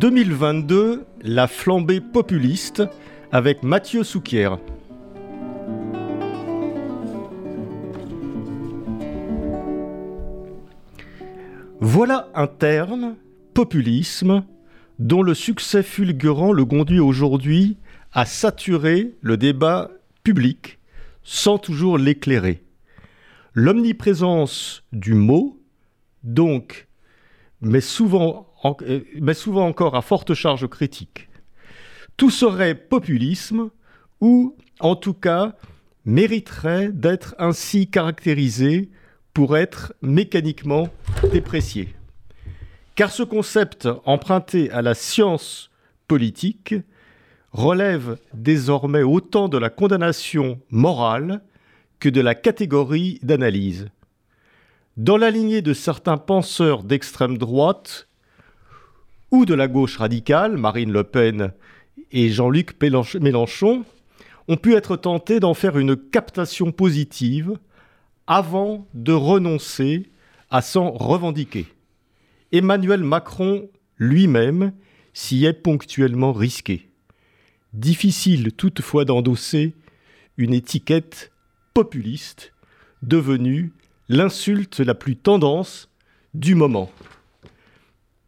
2022, la flambée populiste avec Mathieu Souquier. Voilà un terme, populisme, dont le succès fulgurant le conduit aujourd'hui à saturer le débat public sans toujours l'éclairer. L'omniprésence du mot, donc, mais souvent, euh, mais souvent encore à forte charge critique. Tout serait populisme ou, en tout cas, mériterait d'être ainsi caractérisé pour être mécaniquement déprécié. Car ce concept emprunté à la science politique relève désormais autant de la condamnation morale que de la catégorie d'analyse. Dans la lignée de certains penseurs d'extrême droite ou de la gauche radicale, Marine Le Pen et Jean-Luc Mélenchon, ont pu être tentés d'en faire une captation positive avant de renoncer à s'en revendiquer. Emmanuel Macron lui-même s'y est ponctuellement risqué. Difficile toutefois d'endosser une étiquette populiste devenue l'insulte la plus tendance du moment.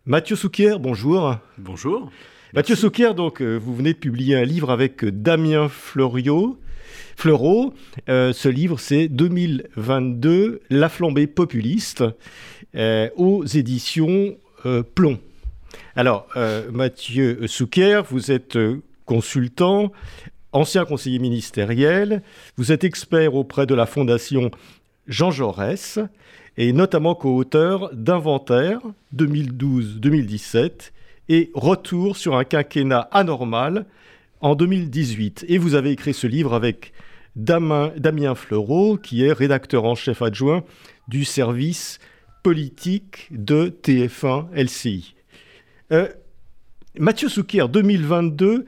Mathieu Souquier, bonjour. Bonjour. Mathieu Souquier, donc, euh, vous venez de publier un livre avec Damien Fleureau. Fleureau. Euh, ce livre, c'est 2022, La flambée populiste, euh, aux éditions Plomb. Alors, Mathieu Souquier, vous êtes consultant, ancien conseiller ministériel, vous êtes expert auprès de la Fondation Jean Jaurès et notamment co-auteur d'Inventaire 2012-2017 et Retour sur un quinquennat anormal en 2018. Et vous avez écrit ce livre avec Damien, Fleureau, qui est rédacteur en chef adjoint du service politique de TF1 LCI. Euh, Mathieu Souquier, 2022,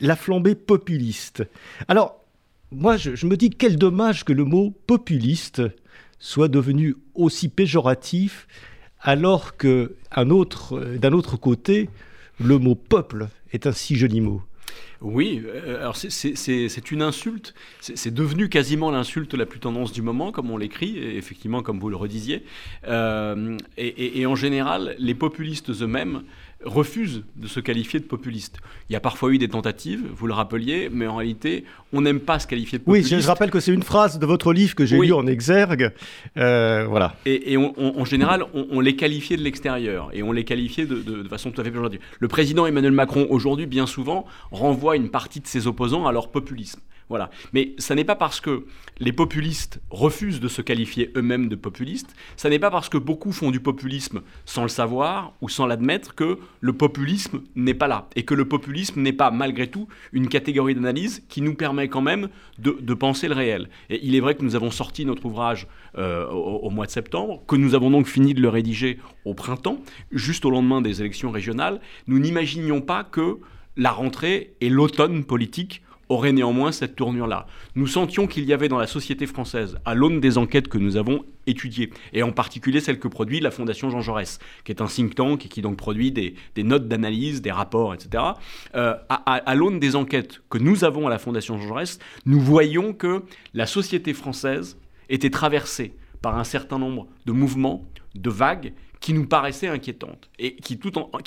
la flambée populiste. Alors, moi, je, me dis quel dommage que le mot populiste soit devenu aussi péjoratif, alors que autre, d'un autre côté, le mot peuple est un si joli mot. Oui, euh, alors c'est une insulte, c'est devenu quasiment l'insulte la plus tendance du moment, comme on l'écrit, effectivement, comme vous le redisiez. Euh, et, en général, les populistes eux-mêmes refusent de se qualifier de populistes. Il y a parfois eu des tentatives, vous le rappeliez, mais en réalité, on n'aime pas se qualifier de populiste. Oui, je rappelle que c'est une phrase de votre livre que j'ai lu en exergue. Euh, voilà. Et, en général, on, les qualifiait de l'extérieur et on les qualifiait de, de, façon tout à fait péjorative. Le président Emmanuel Macron, aujourd'hui, bien souvent, renvoie une partie de ses opposants à leur populisme. Voilà. Mais ça n'est pas parce que les populistes refusent de se qualifier eux-mêmes de populistes, ça n'est pas parce que beaucoup font du populisme sans le savoir ou sans l'admettre que le populisme n'est pas là. Et que le populisme n'est pas, malgré tout, une catégorie d'analyse qui nous permet quand même de, penser le réel. Et il est vrai que nous avons sorti notre ouvrage euh, au, mois de septembre, que nous avons donc fini de le rédiger au printemps, juste au lendemain des élections régionales. Nous n'imaginions pas que la rentrée et l'automne politique aurait néanmoins cette tournure-là. Nous sentions qu'il y avait dans la société française, à l'aune des enquêtes que nous avons étudiées, et en particulier celle que produit la Fondation Jean Jaurès, qui est un think tank et qui donc produit des, notes d'analyse, des rapports, etc., euh, à, l'aune des enquêtes que nous avons à la Fondation Jean Jaurès, nous voyons que la société française était traversée par un certain nombre de mouvements, de vagues, qui nous paraissaient inquiétantes, et qui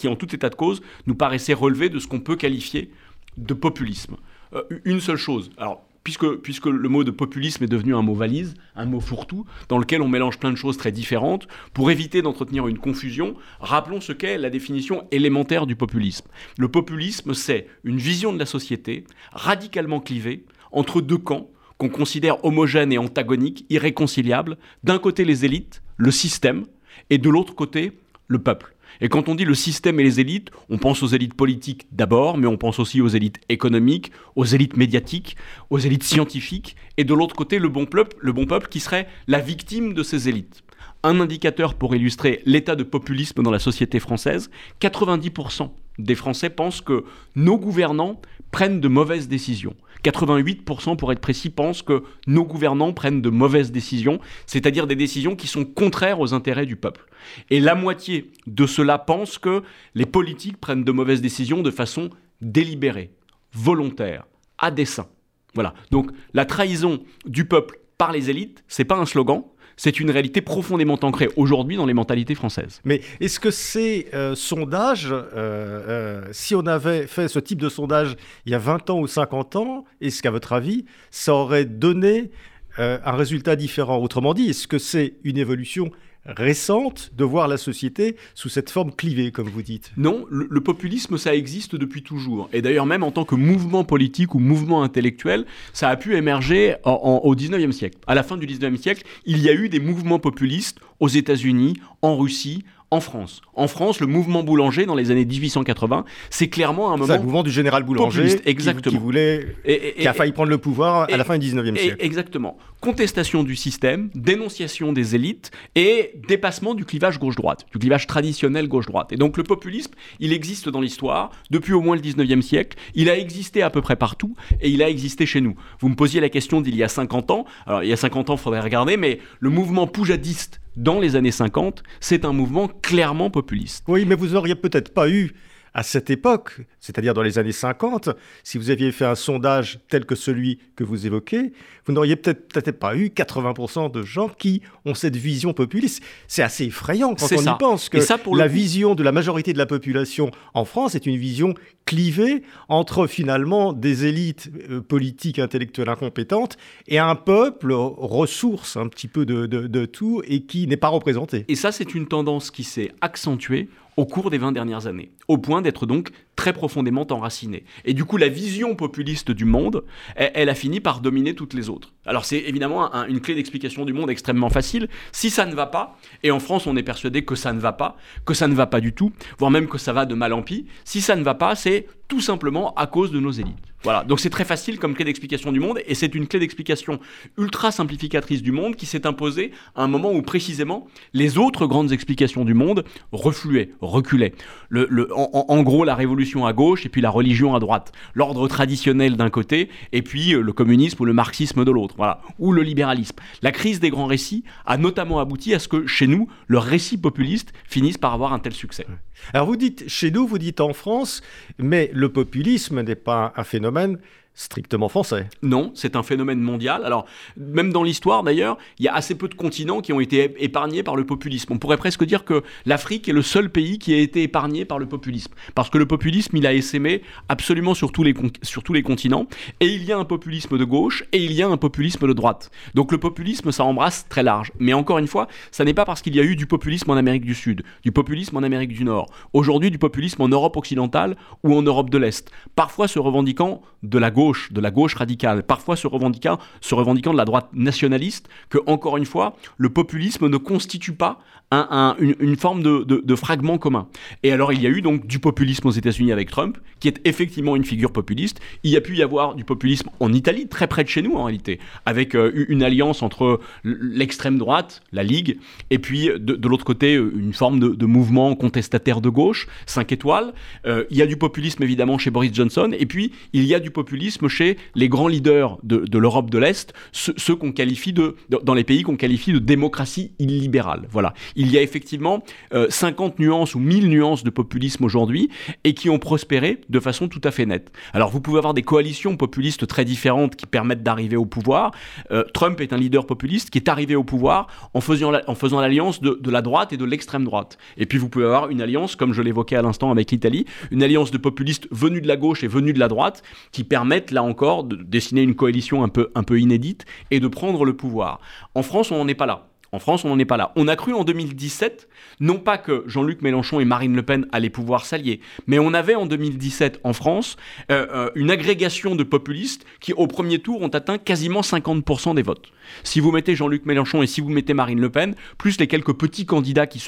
en tout état de cause, nous paraissaient relever de ce qu'on peut qualifier de populisme. Euh, une seule chose. Alors, puisque, puisque le mot de populisme est devenu un mot valise, un mot fourre-tout, dans lequel on mélange plein de choses très différentes, pour éviter d'entretenir une confusion, rappelons ce qu'est la définition élémentaire du populisme. Le populisme, c'est une vision de la société radicalement clivée entre deux camps qu'on considère homogènes et antagoniques, irréconciliables. D'un côté les élites, le système, et de l'autre côté le peuple. Et quand on dit le système et les élites, on pense aux élites politiques d'abord, mais on pense aussi aux élites économiques, aux élites médiatiques, aux élites scientifiques, et de l'autre côté, le bon peuple, le bon peuple qui serait la victime de ces élites. Un indicateur pour illustrer l'état de populisme dans la société française, 90% des Français pensent que nos gouvernants prennent de mauvaises décisions. 88% pour être précis pensent que nos gouvernants prennent de mauvaises décisions, c'est-à-dire des décisions qui sont contraires aux intérêts du peuple. Et la moitié de cela pense que les politiques prennent de mauvaises décisions de façon délibérée, volontaire, à dessein. Voilà. Donc la trahison du peuple par les élites, c'est pas un slogan, c'est une réalité profondément ancrée aujourd'hui dans les mentalités françaises. Mais est-ce que ces euh, sondages, euh, euh, si on avait fait ce type de sondage il y a 20 ans ou 50 ans, est-ce qu'à votre avis, ça aurait donné un résultat différent? Autrement dit, est-ce que c'est une évolution récente de voir la société sous cette forme clivée, comme vous dites. Non, le, populisme, ça existe depuis toujours. Et d'ailleurs, même en tant que mouvement politique ou mouvement intellectuel, ça a pu émerger au 19e siècle. À la fin du 19e siècle, il y a eu des mouvements populistes aux États-Unis, en Russie, en France. En France, le mouvement boulanger dans les années 1880, c'est clairement un moment. C'est le mouvement du général Boulanger exactement. Qui, voulait, qui a failli prendre le pouvoir à la fin du 19e siècle. Exactement. Contestation du système, dénonciation des élites et dépassement du clivage gauche-droite, du clivage traditionnel gauche-droite. Et donc le populisme, il existe dans l'histoire depuis au moins le 19e siècle. Il a existé à peu près partout et il a existé chez nous. Vous me posiez la question d'il y a 50 ans. Alors il y a 50 ans, il faudrait regarder, mais le mouvement poujadiste dans les années 50, c'est un mouvement clairement populiste. Oui, mais vous auriez peut-être pas eu à cette époque, c'est-à-dire dans les années 50, si vous aviez fait un sondage tel que celui que vous évoquez, vous n'auriez peut-être pas eu 80% de gens qui ont cette vision populiste. C'est assez effrayant quand on y pense que la vision de la majorité de la population en France est une vision clivée entre finalement des élites euh, politiques, intellectuelles incompétentes et un peuple ressource un petit peu de, de tout et qui n'est pas représenté. Et ça, c'est une tendance qui s'est accentuée au cours des 20 dernières années, au point d'être donc très profondément enracinée. Et du coup, la vision populiste du monde, elle, a fini par dominer toutes les autres. Alors c'est évidemment une clé d'explication du monde extrêmement facile. Si ça ne va pas, et en France on est persuadé que ça ne va pas, que ça ne va pas du tout, voire même que ça va de mal en pis, si ça ne va pas, c'est tout simplement à cause de nos élites. Voilà, donc c'est très facile comme clé d'explication du monde, et c'est une clé d'explication ultra simplificatrice du monde qui s'est imposée à un moment où précisément les autres grandes explications du monde refluaient, reculaient. Le, en, gros, la révolution à gauche et puis la religion à droite, l'ordre traditionnel d'un côté et puis euh, le communisme ou le marxisme de l'autre, voilà, ou le libéralisme. La crise des grands récits a notamment abouti à ce que chez nous, le récit populiste finisse par avoir un tel succès. Alors vous dites chez nous, vous dites en France, mais le populisme n'est pas un phénomène strictement français. Non, c'est un phénomène mondial. Alors, même dans l'histoire d'ailleurs, il y a assez peu de continents qui ont été épargnés par le populisme. On pourrait presque dire que l'Afrique est le seul pays qui a été épargné par le populisme. Parce que le populisme, il a essaimé absolument sur tous les, sur tous les continents. Et il y a un populisme de gauche et il y a un populisme de droite. Donc le populisme, ça embrasse très large. Mais encore une fois, ça n'est pas parce qu'il y a eu du populisme en Amérique du Sud, du populisme en Amérique du Nord, aujourd'hui du populisme en Europe occidentale ou en Europe de l'Est. Parfois se revendiquant de la gauche de la gauche radicale, parfois se revendiquant, se revendiquant de la droite nationaliste, que, encore une fois, le populisme ne constitue pas une, forme de, fragment commun. Et alors, il y a eu donc du populisme aux États-Unis avec Trump, qui est effectivement une figure populiste. Il y a pu y avoir du populisme en Italie, très près de chez nous en réalité, avec euh, une alliance entre l'extrême droite, la Ligue, et puis de, l'autre côté, une forme de, mouvement contestataire de gauche, 5 étoiles. Euh, il y a du populisme évidemment chez Boris Johnson, et puis il y a du populisme chez les grands leaders de, l'Europe de l'Est, ceux, qu'on qualifie de, dans les pays qu'on qualifie de démocratie illibérale. Voilà il y a effectivement 50 euh, nuances ou 1000 nuances de populisme aujourd'hui et qui ont prospéré de façon tout à fait nette. Alors vous pouvez avoir des coalitions populistes très différentes qui permettent d'arriver au pouvoir. Euh, Trump est un leader populiste qui est arrivé au pouvoir en faisant, en faisant l'alliance de, la droite et de l'extrême droite. Et puis vous pouvez avoir une alliance, comme je l'évoquais à l'instant avec l'Italie, une alliance de populistes venus de la gauche et venus de la droite qui permettent là encore de dessiner une coalition un peu, un peu inédite et de prendre le pouvoir. En France, on n'en est pas là. En France, on n'en est pas là. On a cru en 2017, non pas que Jean-Luc Mélenchon et Marine Le Pen allaient pouvoir s'allier, mais on avait en 2017 en France euh, euh, une agrégation de populistes qui, au premier tour, ont atteint quasiment 50% des votes. Si vous mettez Jean-Luc Mélenchon et si vous mettez Marine Le Pen, plus les quelques petits candidats qui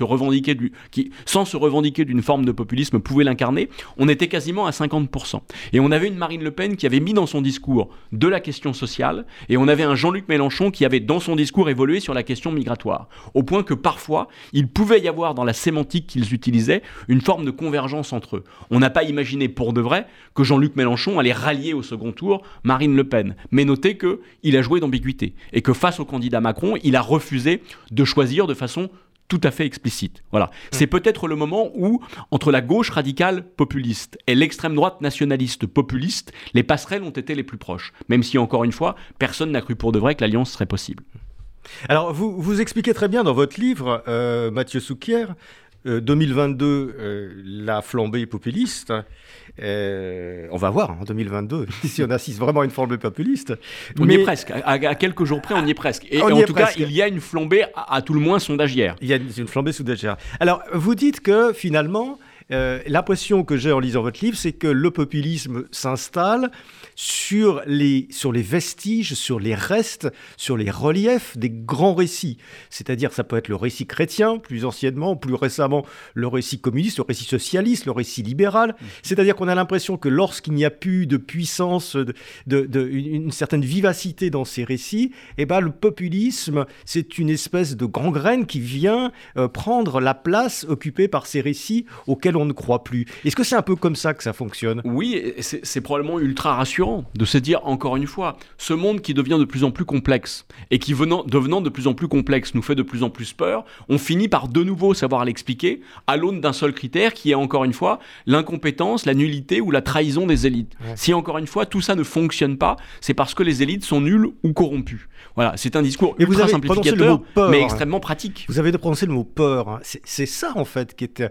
sans se revendiquer d'une forme de populisme, pouvaient l'incarner, on était quasiment à 50%. Et on avait une Marine Le Pen qui avait mis dans son discours de la question sociale, et on avait un Jean-Luc Mélenchon qui avait dans son discours évolué sur la question migratoire, au point que parfois, il pouvait y avoir dans la sémantique qu'ils utilisaient une forme de convergence entre eux. On n'a pas imaginé pour de vrai que Jean-Luc Mélenchon allait rallier au second tour Marine Le Pen, mais notez qu'il a joué d'ambiguïté, et que face au candidat Macron, il a refusé de choisir de façon tout à fait explicite. Voilà. Mmh. C'est peut-être le moment où, entre la gauche radicale populiste et l'extrême droite nationaliste populiste, les passerelles ont été les plus proches. Même si, encore une fois, personne n'a cru pour de vrai que l'alliance serait possible. Alors, vous, vous expliquez très bien dans votre livre, euh, Mathieu Souquier, 2022, euh, euh, la flambée populiste. On va voir en 2022 si on assiste vraiment à une flambée populiste. On y est presque. À, quelques jours près, on y est presque. Et en tout cas, il y a une flambée, à, tout le moins sondagière. Il y a une, flambée sondagière. Alors, vous dites que finalement, l'impression que j'ai en lisant votre livre, c'est que le populisme s'installe sur les, sur les vestiges, sur les restes, sur les reliefs des grands récits. C'est-à-dire, ça peut être le récit chrétien, plus anciennement, plus récemment, le récit communiste, le récit socialiste, le récit libéral. Mmh. C'est-à-dire qu'on a l'impression que lorsqu'il n'y a plus de puissance, de, une, certaine vivacité dans ces récits, eh ben, le populisme, c'est une espèce de gangrène qui vient euh, prendre la place occupée par ces récits auxquels on ne croit plus. Est-ce que c'est un peu comme ça que ça fonctionne? Oui, c'est probablement ultra rassurant de se dire encore une fois, ce monde qui devient de plus en plus complexe et qui venant, devenant de plus en plus complexe nous fait de plus en plus peur, on finit par de nouveau savoir l'expliquer à l'aune d'un seul critère qui est encore une fois l'incompétence, la nullité ou la trahison des élites. Si encore une fois tout ça ne fonctionne pas, c'est parce que les élites sont nulles ou corrompues. Voilà, c'est un discours ultra simplificateur, mais extrêmement pratique. Vous avez prononcé le mot peur. Hein. C'est ça en fait qui est,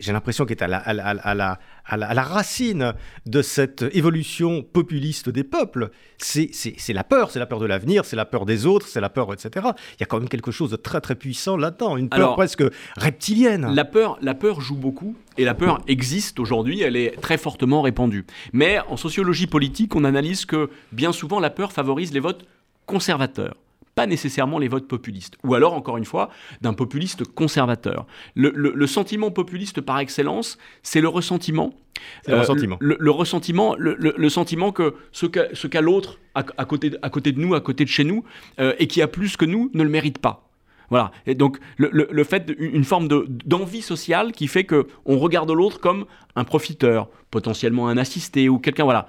j'ai l'impression, qui est à la, à la, à la à la, racine de cette évolution populiste des peuples. C'est la peur, c'est la peur de l'avenir, c'est la peur des autres, c'est la peur, etc. Il y a quand même quelque chose de très très puissant là-dedans, une peur presque reptilienne. La peur, la peur joue beaucoup, et la peur existe aujourd'hui, elle est très fortement répandue. Mais en sociologie politique, on analyse que bien souvent la peur favorise les votes conservateurs pas nécessairement les votes populistes. Ou alors, encore une fois, d'un populiste conservateur. Le, sentiment populiste par excellence, c'est le ressentiment. le ressentiment. Euh, le, ressentiment, le, sentiment que ce qu'a l'autre à, côté, à côté de nous, à côté de chez nous, euh, et qui a plus que nous, ne le mérite pas. Voilà. Et donc, le, fait, une forme d'envie sociale qui fait que on regarde l'autre comme un profiteur, potentiellement un assisté ou quelqu'un. Voilà.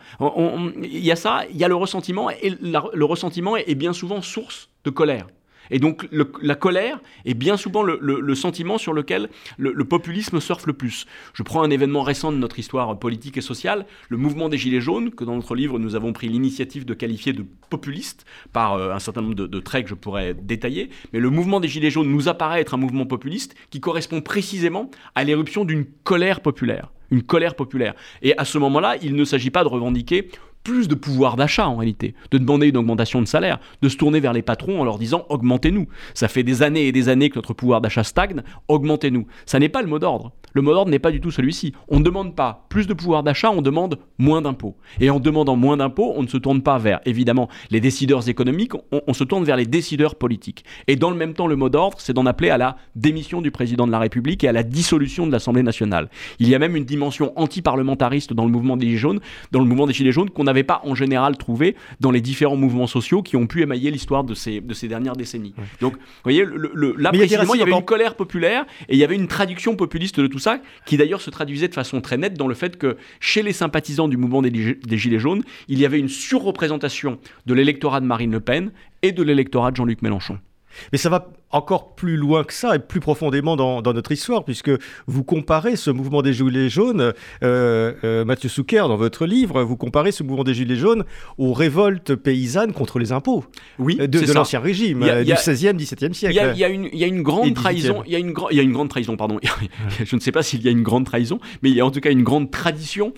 Il y a ça, il y a le ressentiment, et le ressentiment est bien souvent source de colère. Et donc la colère est bien souvent le, sentiment sur lequel le, populisme surfe le plus. Je prends un événement récent de notre histoire politique et sociale, le mouvement des Gilets jaunes, que dans notre livre nous avons pris l'initiative de qualifier de populiste par euh, un certain nombre de, traits que je pourrais détailler. Mais le mouvement des Gilets jaunes nous apparaît être un mouvement populiste qui correspond précisément à l'éruption d'une colère populaire une colère populaire. Et à ce moment-là, il ne s'agit pas de revendiquer plus de pouvoir d'achat en réalité, de demander une augmentation de salaire, de se tourner vers les patrons en leur disant augmentez-nous. Ça fait des années et des années que notre pouvoir d'achat stagne, augmentez-nous. Ça n'est pas le mot d'ordre. Le mot d'ordre n'est pas du tout celui-ci. On ne demande pas plus de pouvoir d'achat, on demande moins d'impôts. Et en demandant moins d'impôts, on ne se tourne pas vers, évidemment, les décideurs économiques, on, se tourne vers les décideurs politiques. Et dans le même temps, le mot d'ordre, c'est d'en appeler à la démission du président de la République et à la dissolution de l'Assemblée nationale. Il y a même une dimension anti-parlementariste dans le mouvement des Gilets jaunes, dans le mouvement des Gilets jaunes qu'on n'avait pas en général trouvé dans les différents mouvements sociaux qui ont pu émailler l'histoire de ces, de ces dernières décennies. Donc, vous voyez, là précisément, il y avait une colère populaire et il y avait une traduction populiste de tout ça qui d'ailleurs se traduisait de façon très nette dans le fait que chez les sympathisants du mouvement des, Gilets jaunes, il y avait une surreprésentation de l'électorat de Marine Le Pen et de l'électorat de Jean-Luc Mélenchon. Mais ça va encore plus loin que ça et plus profondément dans, notre histoire, puisque vous comparez ce mouvement des Gilets jaunes, euh, euh, Mathieu Souker, dans votre livre, vous comparez ce mouvement des Gilets jaunes aux révoltes paysannes contre les impôts. Oui, euh, de, l'Ancien Régime, du 16e, 17e siècle. Il y, a, une, grande trahison, il y, a une il y a une grande trahison, pardon, je ne sais pas s'il y a une grande trahison, mais il y a en tout cas une grande tradition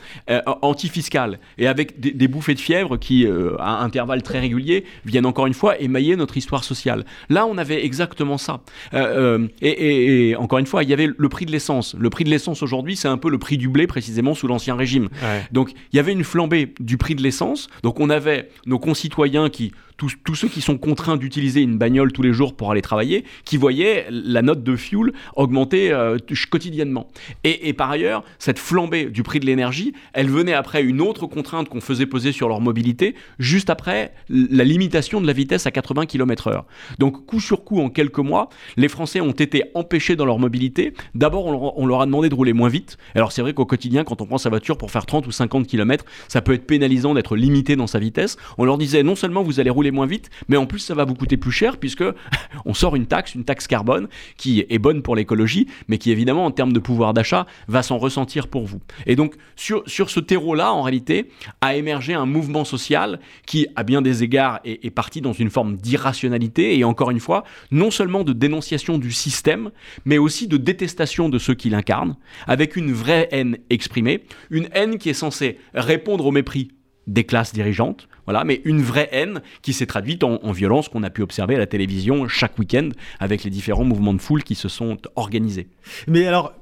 antifiscale, et avec des, des, bouffées de fièvre qui, à intervalles très réguliers, viennent encore une fois émailler notre histoire sociale. Là, on avait exactement exactement ça. Euh, euh, et, encore une fois, il y avait le prix de l'essence. Le prix de l'essence aujourd'hui, c'est un peu le prix du blé précisément sous l'Ancien Régime. Donc il y avait une flambée du prix de l'essence. Donc on avait nos concitoyens qui tous, ceux qui sont contraints d'utiliser une bagnole tous les jours pour aller travailler, qui voyaient la note de fuel augmenter euh, quotidiennement. Et, par ailleurs, cette flambée du prix de l'énergie, elle venait après une autre contrainte qu'on faisait poser sur leur mobilité, juste après la limitation de la vitesse à 80 km/h. Donc coup sur coup, en quelques mois, les Français ont été empêchés dans leur mobilité. D'abord, on, leur a demandé de rouler moins vite. Alors c'est vrai qu'au quotidien, quand on prend sa voiture pour faire 30 ou 50 km, ça peut être pénalisant d'être limité dans sa vitesse. On leur disait non seulement vous allez rouler moins vite, mais en plus ça va vous coûter plus cher puisque on sort une taxe, une taxe carbone qui est bonne pour l'écologie, mais qui évidemment en termes de pouvoir d'achat va s'en ressentir pour vous. Et donc sur, ce terreau-là, en réalité, a émergé un mouvement social qui, à bien des égards, est, est parti dans une forme d'irrationalité et encore une fois, non seulement de dénonciation du système, mais aussi de détestation de ceux qui l'incarnent, avec une vraie haine exprimée, une haine qui est censée répondre au mépris des classes dirigeantes, voilà, mais une vraie haine qui s'est traduite en, violence qu'on a pu observer à la télévision chaque week-end avec les différents mouvements de foule qui se sont organisés. Mais alors,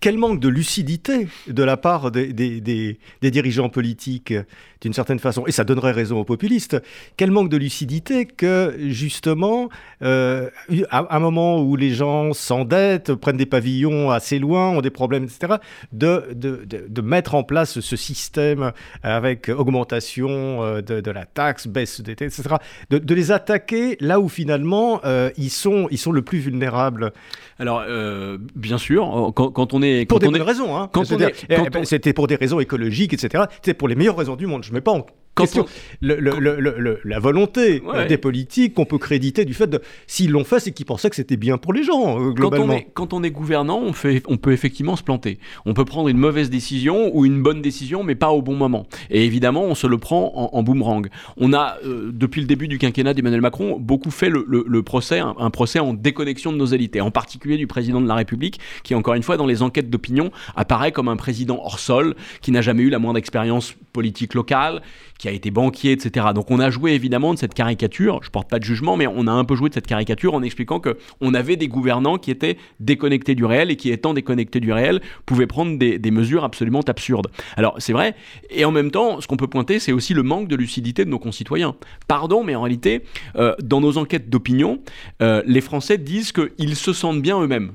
quel manque de lucidité de la part des, dirigeants politiques, d'une certaine façon, et ça donnerait raison aux populistes, quel manque de lucidité que, justement, euh, à un moment où les gens s'endettent, prennent des pavillons assez loin, ont des problèmes, etc., de, de, de, mettre en place ce système avec augmentation euh, de, la taxe, baisse des etc., de, les attaquer là où finalement euh, ils, sont, ils sont le plus vulnérables? Alors, bien sûr, quand on pour des bonnes raisons. Hein. C'était pour des raisons écologiques, etc. C'était pour les meilleures raisons du monde. Je ne mets pas en question la volonté des politiques qu'on peut créditer du fait de s'ils l'ont fait, c'est qu'ils pensaient que c'était bien pour les gens euh, globalement. Quand on est, gouvernant, on, fait, on peut effectivement se planter. On peut prendre une mauvaise décision ou une bonne décision, mais pas au bon moment. Et évidemment, on se le prend en, boomerang. On a euh, depuis le début du quinquennat d'Emmanuel Macron beaucoup fait le, procès, un, procès en déconnexion de nos élites, et en particulier du président de la République, qui encore une fois dans les enquêtes d'opinion apparaît comme un président hors sol, qui n'a jamais eu la moindre expérience politique locale, qui a été banquier, etc. Donc on a joué évidemment de cette caricature, je porte pas de jugement, mais on a un peu joué de cette caricature en expliquant que on avait des gouvernants qui étaient déconnectés du réel et qui étant déconnectés du réel pouvaient prendre des, mesures absolument absurdes. Alors c'est vrai, et en même temps, ce qu'on peut pointer, c'est aussi le manque de lucidité de nos concitoyens. Pardon, mais en réalité, euh, dans nos enquêtes d'opinion, euh, les Français disent qu'ils se sentent bien eux-mêmes.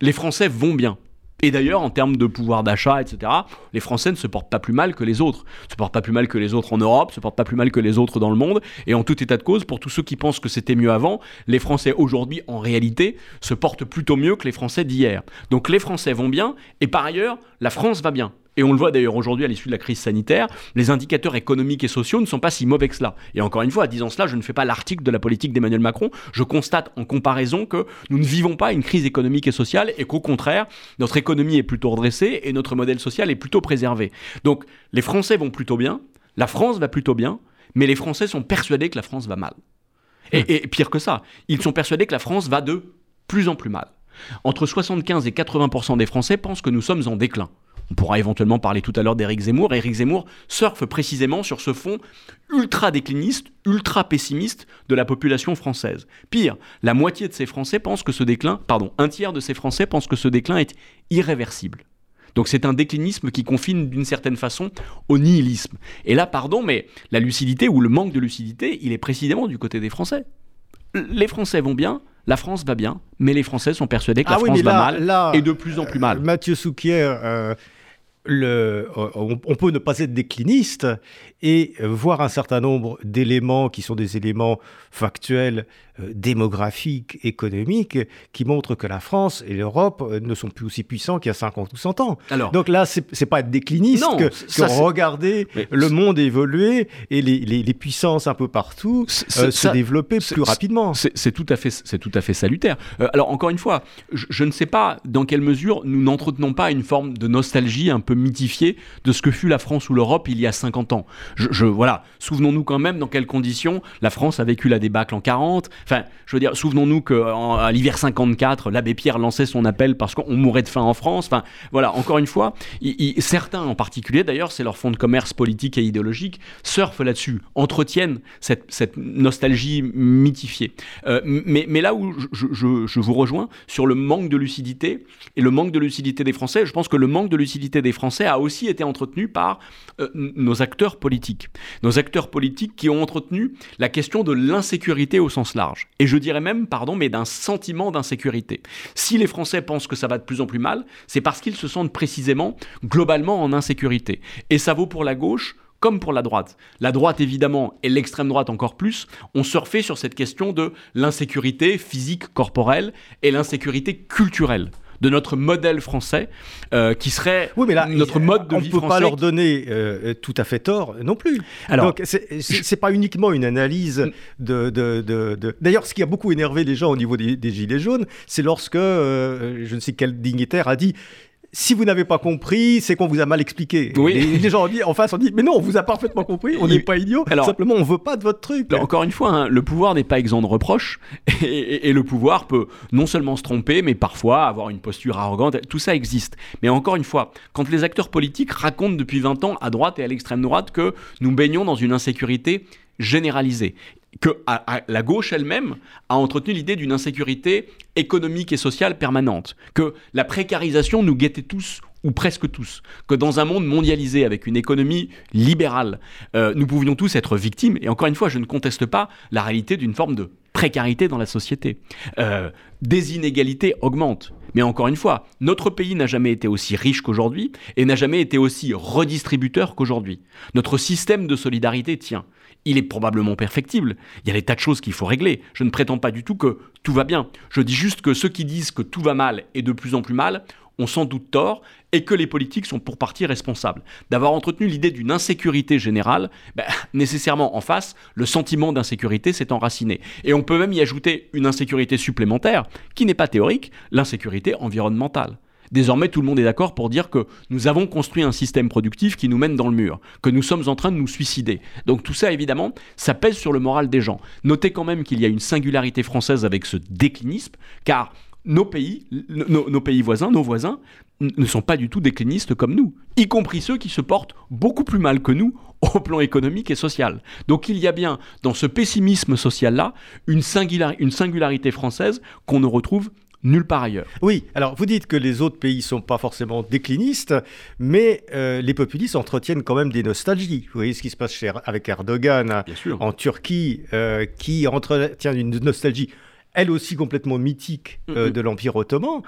Les Français vont bien. Et d'ailleurs, en termes de pouvoir d'achat, etc., les Français ne se portent pas plus mal que les autres. Ne se portent pas plus mal que les autres en Europe, se portent pas plus mal que les autres dans le monde. Et en tout état de cause, pour tous ceux qui pensent que c'était mieux avant, les Français aujourd'hui, en réalité, se portent plutôt mieux que les Français d'hier. Donc les Français vont bien, et par ailleurs, la France va bien. Et on le voit d'ailleurs aujourd'hui à l'issue de la crise sanitaire, les indicateurs économiques et sociaux ne sont pas si mauvais que cela. Et encore une fois, en disant cela, je ne fais pas l'article de la politique d'Emmanuel Macron, je constate en comparaison que nous ne vivons pas une crise économique et sociale et qu'au contraire, notre économie est plutôt redressée et notre modèle social est plutôt préservé. Donc les Français vont plutôt bien, la France va plutôt bien, mais les Français sont persuadés que la France va mal. Et, pire que ça, ils sont persuadés que la France va de plus en plus mal. Entre 75 et 80% des Français pensent que nous sommes en déclin. On pourra éventuellement parler tout à l'heure d'Éric Zemmour. Éric Zemmour surfe précisément sur ce fond ultra décliniste, ultra pessimiste de la population française. Pire, la moitié de ces Français pensent que ce déclin, pardon, un tiers de ces Français pensent que ce déclin est irréversible. Donc c'est un déclinisme qui confine d'une certaine façon au nihilisme. Et là, pardon, mais la lucidité ou le manque de lucidité, il est précisément du côté des Français. Les Français vont bien, la France va bien, mais les Français sont persuadés que la ah France va mal et de plus en plus mal. Mathieu Souquier, euh, on, peut ne pas être décliniste et voir un certain nombre d'éléments qui sont des éléments factuels, euh, démographiques, économiques, qui montrent que la France et l'Europe euh, ne sont plus aussi puissants qu'il y a 50 ou 100 ans. Alors, Donc là, c'est pas être décliniste que, regarder le monde évoluer et les, puissances un peu partout euh, se développer plus rapidement. C'est tout, à fait, tout à fait salutaire. alors encore une fois, je, je, ne sais pas dans quelle mesure nous n'entretenons pas une forme de nostalgie un peu mythifiée de ce que fut la France ou l'Europe il y a 50 ans. Je, voilà, souvenons-nous quand même dans quelles conditions la France a vécu la débâcle en 40. Enfin, je veux dire, souvenons-nous qu'à l'hiver 54, l'abbé Pierre lançait son appel parce qu'on mourait de faim en France. Enfin, voilà, encore une fois, certains en particulier, d'ailleurs, c'est leur fonds de commerce politique et idéologique, surfent là-dessus, entretiennent cette, nostalgie mythifiée. Euh, mais, là où je, je, vous rejoins sur le manque de lucidité et le manque de lucidité des Français, je pense que le manque de lucidité des Français a aussi été entretenu par euh, nos acteurs politiques. Nos acteurs politiques qui ont entretenu la question de l'insécurité au sens large. Et je dirais même, pardon, mais d'un sentiment d'insécurité. Si les Français pensent que ça va de plus en plus mal, c'est parce qu'ils se sentent précisément, globalement, en insécurité. Et ça vaut pour la gauche comme pour la droite. La droite, évidemment, et l'extrême droite encore plus, ont surfé sur cette question de l'insécurité physique, corporelle, et l'insécurité culturelle de notre modèle français, euh, qui serait oui, mais là, notre mode de vie français. On ne peut pas leur donner euh, tout à fait tort non plus. Alors, Donc, c'est pas uniquement une analyse mm. de... de, de, D'ailleurs, ce qui a beaucoup énervé les gens au niveau des, Gilets jaunes, c'est lorsque, euh, je ne sais quel dignitaire a dit si vous n'avez pas compris, c'est qu'on vous a mal expliqué. Oui. Les, gens en face ont dit, mais non, on vous a parfaitement compris, on n'est pas idiot. simplement, on veut pas de votre truc. encore une fois, hein, le pouvoir n'est pas exempt de reproches, et, le pouvoir peut non seulement se tromper, mais parfois avoir une posture arrogante. Tout ça existe. Mais encore une fois, quand les acteurs politiques racontent depuis 20 ans à droite et à l'extrême droite que nous baignons dans une insécurité généralisée que la gauche elle-même a entretenu l'idée d'une insécurité économique et sociale permanente, que la précarisation nous guettait tous ou presque tous, que dans un monde mondialisé avec une économie libérale, euh, nous pouvions tous être victimes, et encore une fois, je ne conteste pas la réalité d'une forme de précarité dans la société. Euh, des inégalités augmentent. Mais encore une fois, notre pays n'a jamais été aussi riche qu'aujourd'hui et n'a jamais été aussi redistributeur qu'aujourd'hui. Notre système de solidarité tient il est probablement perfectible. Il y a des tas de choses qu'il faut régler. Je ne prétends pas du tout que tout va bien. Je dis juste que ceux qui disent que tout va mal et de plus en plus mal ont sans doute tort et que les politiques sont pour partie responsables. D'avoir entretenu l'idée d'une insécurité générale, ben, nécessairement en face, le sentiment d'insécurité s'est enraciné. Et on peut même y ajouter une insécurité supplémentaire, qui n'est pas théorique, l'insécurité environnementale. Désormais, tout le monde est d'accord pour dire que nous avons construit un système productif qui nous mène dans le mur, que nous sommes en train de nous suicider. Donc tout ça, évidemment, ça pèse sur le moral des gens. Notez quand même qu'il y a une singularité française avec ce déclinisme, car nos pays, nos, pays voisins, nos voisins, ne sont pas du tout déclinistes comme nous, y compris ceux qui se portent beaucoup plus mal que nous au plan économique et social. Donc il y a bien dans ce pessimisme social-là une singularité française qu'on ne retrouve nulle part ailleurs. Oui, alors vous dites que les autres pays sont pas forcément déclinistes, mais euh, les populistes entretiennent quand même des nostalgies. Vous voyez ce qui se passe avec Erdogan en Turquie, euh, qui entretient une nostalgie elle aussi complètement mythique euh, de l'Empire ottoman,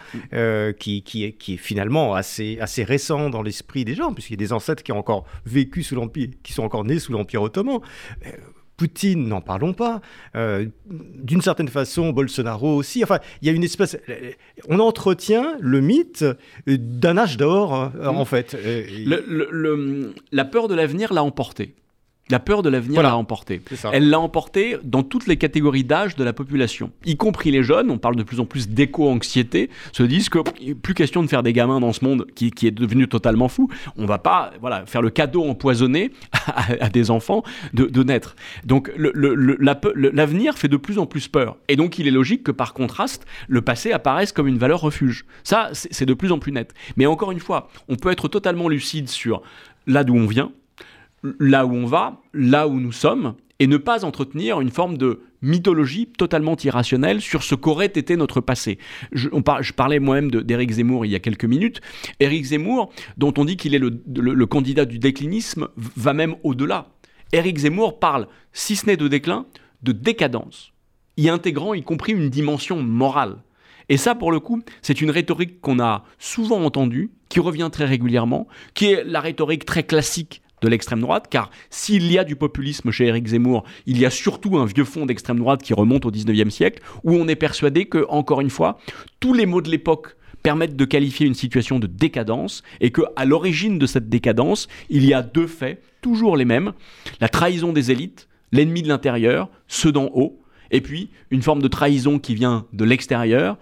qui, qui, est, qui est finalement assez, assez récent dans l'esprit des gens, puisqu'il y a des ancêtres qui ont encore vécu sous l'Empire, qui sont encore nés sous l'Empire ottoman. Poutine, n'en parlons pas. Euh, d'une certaine façon, Bolsonaro aussi. Enfin, il y a une espèce. On entretient le mythe d'un âge d'or, hein, en fait. la peur de l'avenir l'a emporté. La peur de l'avenir l'a emporté. Elle l'a emporté dans toutes les catégories d'âge de la population, y compris les jeunes. On parle de plus en plus d'éco-anxiété, se disent que plus question de faire des gamins dans ce monde qui, est devenu totalement fou. On va pas voilà, faire le cadeau empoisonné à, des enfants de, naître. Donc l'avenir fait de plus en plus peur. Et donc il est logique que par contraste, le passé apparaisse comme une valeur refuge. Ça, c'est de plus en plus net. Mais encore une fois, on peut être totalement lucide sur là d'où on vient, là où on va, là où nous sommes, et ne pas entretenir une forme de mythologie totalement irrationnelle sur ce qu'aurait été notre passé. Je, parlais moi-même d'Éric Zemmour il y a quelques minutes. Éric Zemmour, dont on dit qu'il est le, candidat du déclinisme, va même au-delà. Éric Zemmour parle, si ce n'est de déclin, de décadence, y intégrant y compris une dimension morale. Et ça, pour le coup, c'est une rhétorique qu'on a souvent entendue, qui revient très régulièrement, qui est la rhétorique très classique de l'extrême droite, car s'il y a du populisme chez Éric Zemmour, il y a surtout un vieux fond d'extrême droite qui remonte au 19e siècle, où on est persuadé que, encore une fois, tous les mots de l'époque permettent de qualifier une situation de décadence, et que à l'origine de cette décadence, il y a deux faits, toujours les mêmes, la trahison des élites, l'ennemi de l'intérieur, ceux d'en haut, et puis une forme de trahison qui vient de l'extérieur,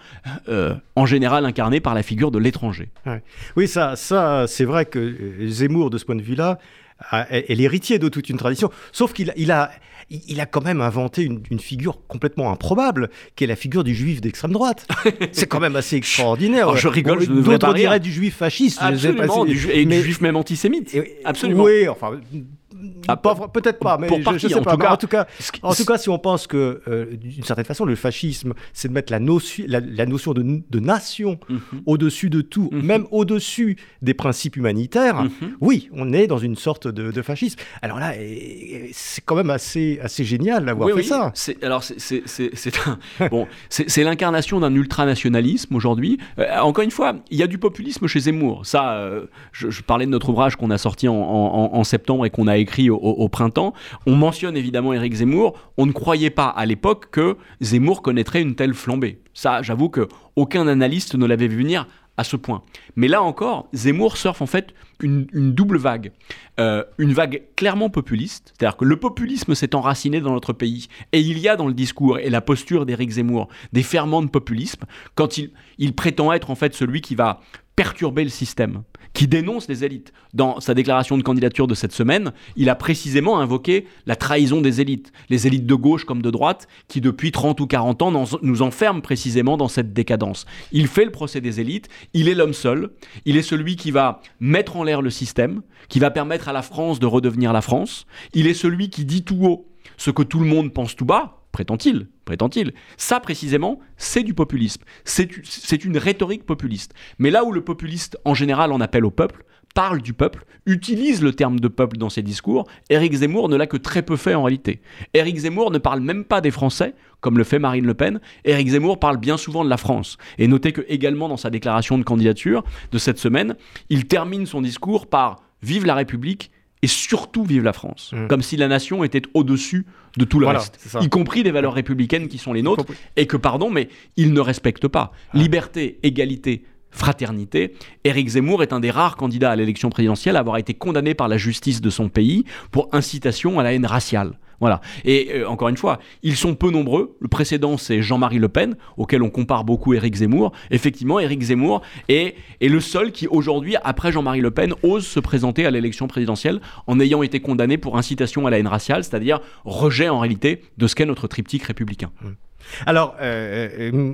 euh, en général incarnée par la figure de l'étranger. Oui, ça, ça c'est vrai que Zemmour, de ce point de vue-là, est, l'héritier de toute une tradition. Sauf qu'il il a, il a quand même inventé une, figure complètement improbable, qui est la figure du juif d'extrême droite. c'est quand même assez extraordinaire. je rigole, je D'autres diraient du juif fasciste. Absolument, du, et du juif même antisémite. Absolument. Oui, enfin, ah, peut-être pas, mais je, sais pas. en, tout cas, en tout cas, si on pense que, euh, d'une certaine façon, le fascisme, c'est de mettre la, notion, la, notion de, nation mhm. au-dessus de tout, mhm. même au-dessus des principes humanitaires, mhm. oui, on est dans une sorte de, fascisme. Alors là, c'est quand même assez, assez génial d'avoir fait ça. Alors, c'est bon, c'est l'incarnation d'un ultranationalisme aujourd'hui. Euh, encore une fois, il y a du populisme chez Zemmour. Ça, euh, je, parlais de notre ouvrage qu'on a sorti en, en septembre et qu'on a écrit au, printemps. On mentionne évidemment Éric Zemmour. On ne croyait pas à l'époque que Zemmour connaîtrait une telle flambée. Ça, j'avoue que aucun analyste ne l'avait vu venir à ce point. Mais là encore, Zemmour surfe en fait une, double vague. Euh, une vague clairement populiste, c'est-à-dire que le populisme s'est enraciné dans notre pays, et il y a dans le discours et la posture d'Éric Zemmour des ferments de populisme, quand il prétend être en fait celui qui va perturber le système, qui dénonce les élites. Dans sa déclaration de candidature de cette semaine, il a précisément invoqué la trahison des élites, les élites de gauche comme de droite, qui depuis 30 ou 40 ans nous enferment précisément dans cette décadence. Il fait le procès des élites, il est l'homme seul, il est celui qui va mettre en l'air le système, qui va permettre à la France de redevenir la France, il est celui qui dit tout haut ce que tout le monde pense tout bas, prétend-il, prétend-il. Ça, précisément, c'est du populisme. C'est une rhétorique populiste. Mais là où le populiste, en général, en appelle au peuple, parle du peuple, utilise le terme de peuple dans ses discours, Éric Zemmour ne l'a que très peu fait en réalité. Éric Zemmour ne parle même pas des Français, comme le fait Marine Le Pen. Éric Zemmour parle bien souvent de la France. Et notez que également dans sa déclaration de candidature de cette semaine, il termine son discours par Vive la République et surtout vive la France. Mm. Comme si la nation était au-dessus de tout le reste, y compris des valeurs républicaines qui sont les nôtres, et que, pardon, mais ils ne respectent pas. Liberté, égalité, fraternité. Éric Zemmour est un des rares candidats à l'élection présidentielle à avoir été condamné par la justice de son pays pour incitation à la haine raciale. Voilà. Et euh, encore une fois, ils sont peu nombreux. Le précédent, c'est Jean-Marie Le Pen, auquel on compare beaucoup Éric Zemmour. Effectivement, Éric Zemmour est, est le seul qui, aujourd'hui, après Jean-Marie Le Pen, ose se présenter à l'élection présidentielle en ayant été condamné pour incitation à la haine raciale, c'est-à-dire rejet en réalité de ce qu'est notre triptyque républicain. Mmh. Alors, euh, euh,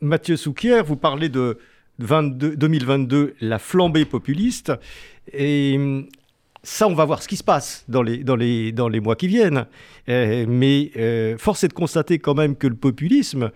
Mathieu Souquier, vous parlez de 2022, la flambée populiste. Et ça, on va voir ce qui se passe dans les, mois qui viennent. Euh, mais euh, force est de constater quand même que le populisme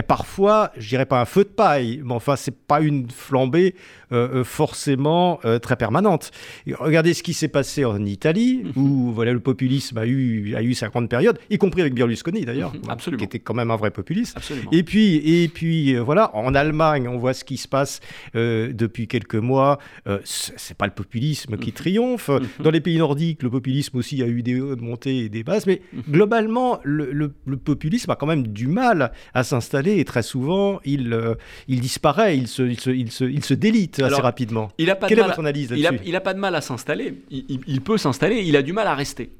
est parfois, je dirais pas un feu de paille, mais enfin, c'est pas une flambée euh, euh, forcément euh, très permanente. regardez ce qui s'est passé en Italie, mhm. où voilà, le populisme a eu, a eu sa grande période, y compris avec Berlusconi d'ailleurs, mhm, qui était quand même un vrai populiste. Absolument. Et puis, et puis voilà, en Allemagne, on voit ce qui se passe depuis quelques mois. c'est pas le populisme qui mhm. triomphe. Dans les pays nordiques, le populisme aussi a eu des montées et des basses, mais globalement, le, le, populisme a quand même du mal à s'installer et très souvent, il, il disparaît, il se, il se, il se, il se délite assez rapidement. Il a pas Quelle de est votre analyse il a, il a, pas de mal à s'installer. Il, peut s'installer. Il a du mal à rester.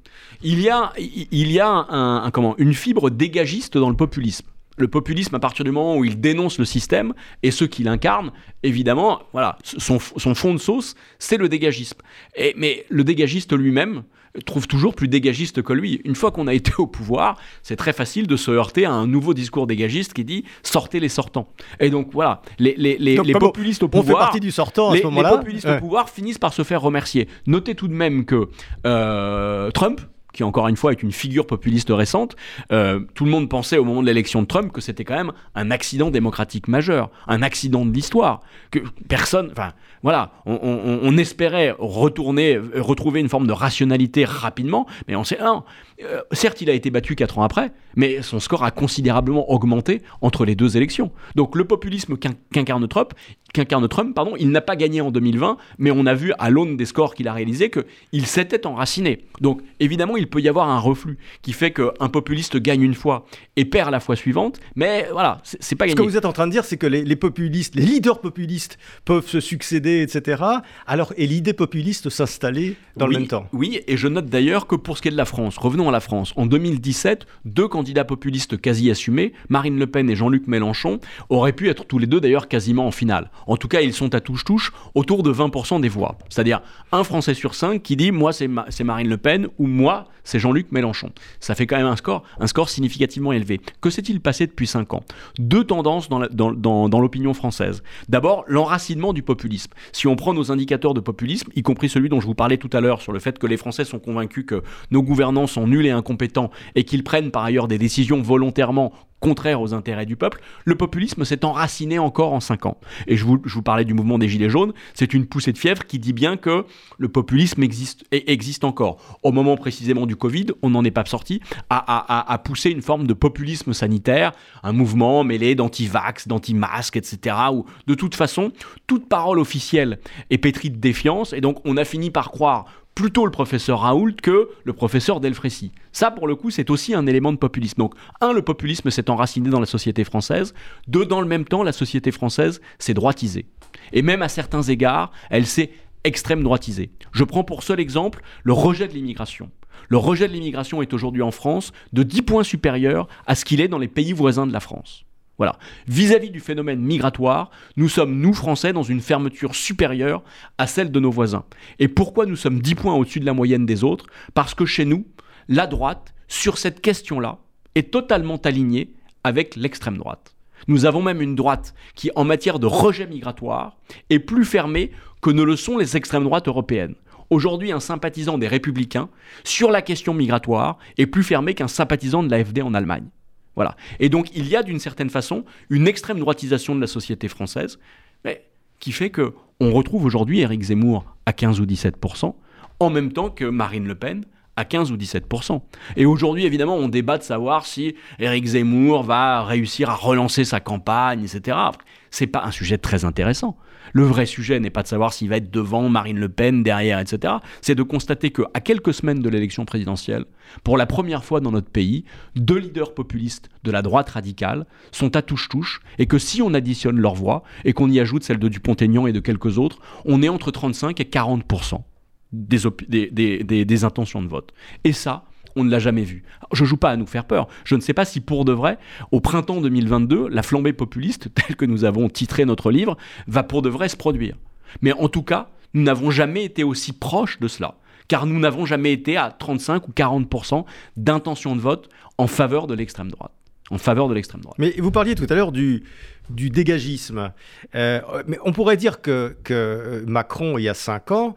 Il y a, il y a un, comment, une fibre dégagiste dans le populisme le populisme, à partir du moment où il dénonce le système et ceux qui l'incarnent, évidemment, voilà, son, son, fond de sauce, c'est le dégagisme. Et, mais le dégagiste lui-même, trouve toujours plus dégagiste que lui. Une fois qu'on a été au pouvoir, c'est très facile de se heurter à un nouveau discours dégagiste qui dit sortez les sortants. Et donc voilà, les, les, les, les populistes au pouvoir. On fait partie du sortant à ce moment-là. Les populistes au pouvoir finissent par se faire remercier. Notez tout de même que euh, Trump, qui encore une fois est une figure populiste récente, euh, tout le monde pensait au moment de l'élection de Trump que c'était quand même un accident démocratique majeur, un accident de l'histoire, que personne, enfin voilà, on, espérait retourner, retrouver une forme de rationalité rapidement, mais on sait, euh, certes il a été battu quatre ans après, mais son score a considérablement augmenté entre les deux élections. Donc le populisme qu'incarne Trump, qu'incarne Trump, pardon, il n'a pas gagné en 2020, mais on a vu à l'aune des scores qu'il a réalisés qu'il s'était enraciné. Donc évidemment, il peut y avoir un reflux qui fait qu'un populiste gagne une fois et perd la fois suivante, mais voilà, c'est pas gagné. Ce que vous êtes en train de dire, c'est que les, populistes, les leaders populistes peuvent se succéder, etc. Alors, et l'idée populiste s'installer dans le même temps? Oui, et je note d'ailleurs que pour ce qui est de la France, revenons à la France. En 2017, deux candidats populistes quasi assumés, Marine Le Pen et Jean-Luc Mélenchon, auraient pu être tous les deux d'ailleurs quasiment en finale. En tout cas, ils sont à touche-touche autour de 20% des voix. C'est-à-dire un Français sur cinq qui dit moi c'est Marine Le Pen ou moi c'est Jean-Luc Mélenchon. Ça fait quand même un score, significativement élevé. Que s'est-il passé depuis 5 ans? Deux tendances dans l'opinion française. D'abord, l'enracinement du populisme. Si on prend nos indicateurs de populisme, y compris celui dont je vous parlais tout à l'heure sur le fait que les Français sont convaincus que nos gouvernants sont nuls et incompétents et qu'ils prennent par ailleurs des décisions volontairement contraire aux intérêts du peuple, le populisme s'est enraciné encore en 5 ans. Et je vous, parlais du mouvement des Gilets jaunes, c'est une poussée de fièvre qui dit bien que le populisme existe, existe encore. Au moment précisément du Covid, on n'en est pas sorti, à, à, pousser une forme de populisme sanitaire, un mouvement mêlé d'anti-vax, d'anti-masques, etc., où de toute façon, toute parole officielle est pétrie de défiance, et donc on a fini par croire plutôt le professeur Raoult que le professeur Delfrécy. Ça, pour le coup, c'est aussi un élément de populisme. Donc, un, le populisme s'est enraciné dans la société française. Deux, dans le même temps, la société française s'est droitisée. Et même à certains égards, elle s'est extrême droitisée. Je prends pour seul exemple le rejet de l'immigration. Le rejet de l'immigration est aujourd'hui en France de 10 points supérieur à ce qu'il est dans les pays voisins de la France. Voilà. Vis-à-vis du phénomène migratoire, nous sommes, nous, Français, dans une fermeture supérieure à celle de nos voisins. Et pourquoi nous sommes 10 points au-dessus de la moyenne des autres? Parce que chez nous, la droite, sur cette question-là, est totalement alignée avec l'extrême droite. Nous avons même une droite qui, en matière de rejet migratoire, est plus fermée que ne le sont les extrêmes droites européennes. Aujourd'hui, un sympathisant des républicains, sur la question migratoire, est plus fermé qu'un sympathisant de l'AFD en Allemagne. Voilà. Et donc, il y a d'une certaine façon une extrême droitisation de la société française, mais qui fait que on retrouve aujourd'hui Éric Zemmour à 15 ou 17% en même temps que Marine Le Pen à 15 ou 17% Et aujourd'hui, évidemment, on débat de savoir si Éric Zemmour va réussir à relancer sa campagne, etc. C'est pas un sujet très intéressant. Le vrai sujet n'est pas de savoir s'il va être devant Marine Le Pen, derrière, etc. C'est de constater qu'à quelques semaines de l'élection présidentielle, pour la première fois dans notre pays, deux leaders populistes de la droite radicale sont à touche-touche et que si on additionne leurs voix et qu'on y ajoute celle de Dupont-Aignan et de quelques autres, on est entre 35 et 40 des, des intentions de vote. Et ça, on ne l'a jamais vu. Je joue pas à nous faire peur. Je ne sais pas si pour de vrai, au printemps 2022, la flambée populiste, telle que nous avons titré notre livre, va pour de vrai se produire. Mais en tout cas, nous n'avons jamais été aussi proches de cela. Car nous n'avons jamais été à 35 ou 40% d'intention de vote en faveur de l'extrême droite. En faveur de l'extrême droite. Mais vous parliez tout à l'heure du, du dégagisme. Euh, mais on pourrait dire que, que Macron, il y a 5 ans,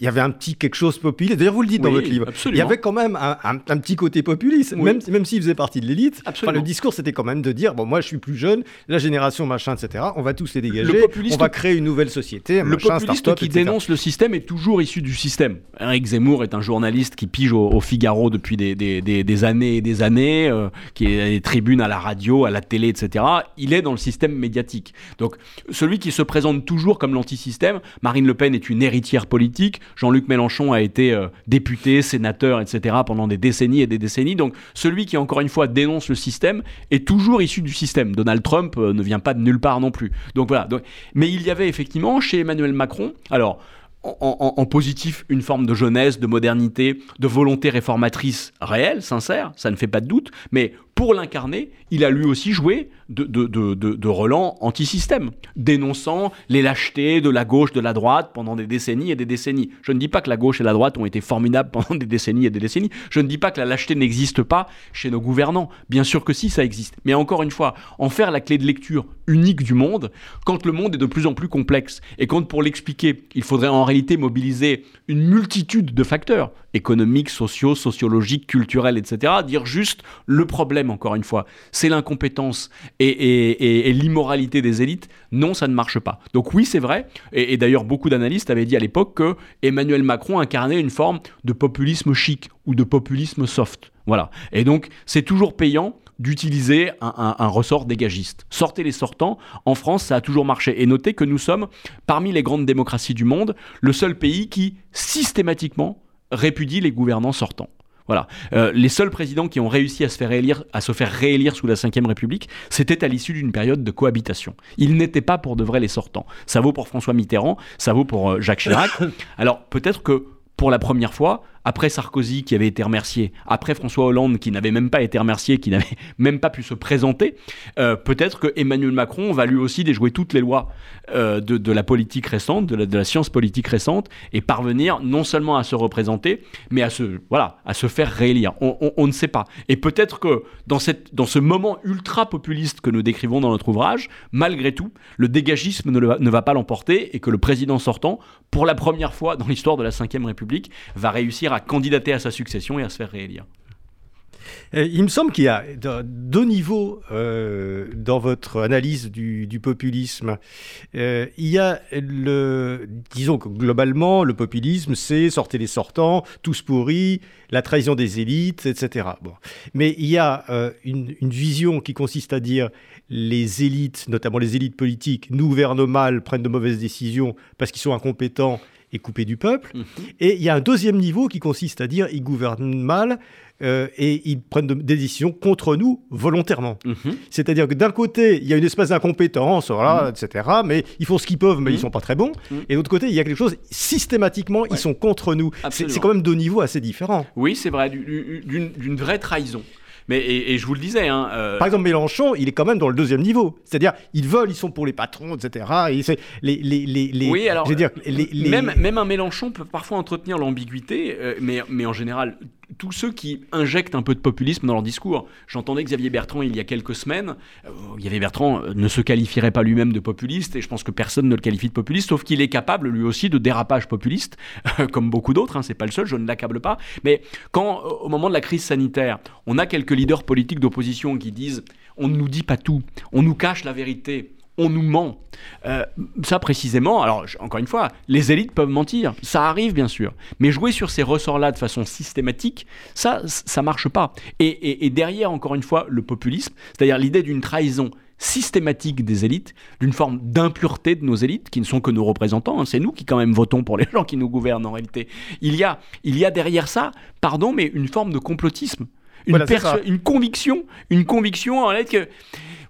il y avait un petit quelque chose populiste. D'ailleurs, vous le dites dans votre livre. Il y avait quand même un, petit côté populiste, même, même s'il faisait partie de l'élite. le discours, c'était quand même de dire bon, moi, je suis plus jeune, la génération machin, etc. On va tous les dégager. on va créer une nouvelle société. Le populiste qui dénonce le système est toujours issu du système. Eric Zemmour est un journaliste qui pige au, Figaro depuis des, des, des, années et des années, euh, qui est à des tribunes à la radio, à la télé, etc. Il est dans le système médiatique. Donc, celui qui se présente toujours comme l'antisystème, Marine Le Pen est une héritière politique. Jean-Luc Mélenchon a été euh, député, sénateur, etc. pendant des décennies et des décennies. Donc celui qui, encore une fois, dénonce le système est toujours issu du système. Donald Trump euh, ne vient pas de nulle part non plus. Donc voilà. Mais il y avait effectivement chez Emmanuel Macron, alors en, positif une forme de jeunesse, de modernité, de volonté réformatrice réelle, sincère, ça ne fait pas de doute, mais pour l'incarner, il a lui aussi joué de, de, anti-système, dénonçant les lâchetés de la gauche, de la droite pendant des décennies et des décennies. Je ne dis pas que la gauche et la droite ont été formidables pendant des décennies et des décennies. Je ne dis pas que la lâcheté n'existe pas chez nos gouvernants. Bien sûr que si, ça existe. Mais encore une fois, en faire la clé de lecture unique du monde, quand le monde est de plus en plus complexe et quand pour l'expliquer, il faudrait en mobiliser une multitude de facteurs, économiques, sociaux, sociologiques, culturels, etc., dire juste le problème, encore une fois, c'est l'incompétence et, l'immoralité des élites, non, ça ne marche pas. Donc oui, c'est vrai, et, d'ailleurs beaucoup d'analystes avaient dit à l'époque que Emmanuel Macron incarnait une forme de populisme chic ou de populisme soft. Voilà. Et donc c'est toujours payant d'utiliser un, un, ressort dégagiste. Sortez les sortants, en France ça a toujours marché. Et notez que nous sommes, parmi les grandes démocraties du monde, le seul pays qui systématiquement répudie les gouvernants sortants. Voilà. Euh, les seuls présidents qui ont réussi à se faire réélire, à se faire réélire sous la Ve République, c'était à l'issue d'une période de cohabitation. Ils n'étaient pas pour de vrai les sortants. Ça vaut pour François Mitterrand, ça vaut pour euh, Jacques Chirac. Alors peut-être que pour la première fois, après Sarkozy qui avait été remercié, après François Hollande qui n'avait même pas été remercié, qui n'avait même pas pu se présenter, euh, peut-être que Emmanuel Macron va lui aussi déjouer toutes les lois euh, de, la politique récente, de la, science politique récente, et parvenir non seulement à se représenter, mais à se, voilà, à se faire réélire. On, ne sait pas. Et peut-être que dans, cette, dans ce moment ultra populiste que nous décrivons dans notre ouvrage, malgré tout, le dégagisme ne, ne va pas l'emporter et que le président sortant, pour la première fois dans l'histoire de la Ve République, va réussir à candidater à sa succession et à se faire réélire. Euh, il me semble qu'il y a deux niveaux euh, dans votre analyse du, populisme. Euh, il y a le, disons que globalement, le populisme, c'est sortez les sortants, tous pourris, la trahison des élites, etc. Mais il y a une, vision qui consiste à dire les élites, notamment les élites politiques, nous gouvernent mal, prennent de mauvaises décisions parce qu'ils sont incompétents et coupés du peuple. Mhm. Et il y a un deuxième niveau qui consiste à dire ils gouvernent mal euh, et ils prennent des décisions contre nous volontairement. Mhm. C'est-à-dire que d'un côté, il y a une espèce d'incompétence, voilà, mhm. etc., mais ils font ce qu'ils peuvent, mais ils ne sont pas très bons. Et de l'autre côté, il y a quelque chose, systématiquement, ils sont contre nous. C'est quand même deux niveaux assez différents. Oui, c'est vrai, d'une vraie trahison. Mais et, je vous le disais. Hein, euh, Par exemple, Mélenchon, il est quand même dans le deuxième niveau. C'est-à-dire, ils veulent, ils sont pour les patrons, etc. Et c'est les, les, les, oui, alors, dire, Même, même un Mélenchon peut parfois entretenir l'ambiguïté, euh, mais, mais en général, tous ceux qui injectent un peu de populisme dans leur discours. J'entendais Xavier Bertrand il y a quelques semaines. Euh, Xavier Bertrand ne se qualifierait pas lui-même de populiste, et je pense que personne ne le qualifie de populiste, sauf qu'il est capable lui aussi de dérapage populiste, comme beaucoup d'autres. Hein, c'est pas le seul, je ne l'accable pas. Mais quand, au moment de la crise sanitaire, on a quelques leaders politiques d'opposition qui disent on ne nous dit pas tout, on nous cache la vérité on nous ment. Euh, ça précisément, alors encore une fois, les élites peuvent mentir, ça arrive bien sûr, mais jouer sur ces ressorts-là de façon systématique, ça, ça marche pas. Et, derrière, encore une fois, le populisme, c'est-à-dire l'idée d'une trahison systématique des élites, d'une forme d'impureté de nos élites, qui ne sont que nos représentants, hein. c'est nous qui quand même votons pour les gens qui nous gouvernent en réalité. Il y a, il y a derrière ça, pardon, mais une forme de complotisme, une, une conviction, une conviction en fait que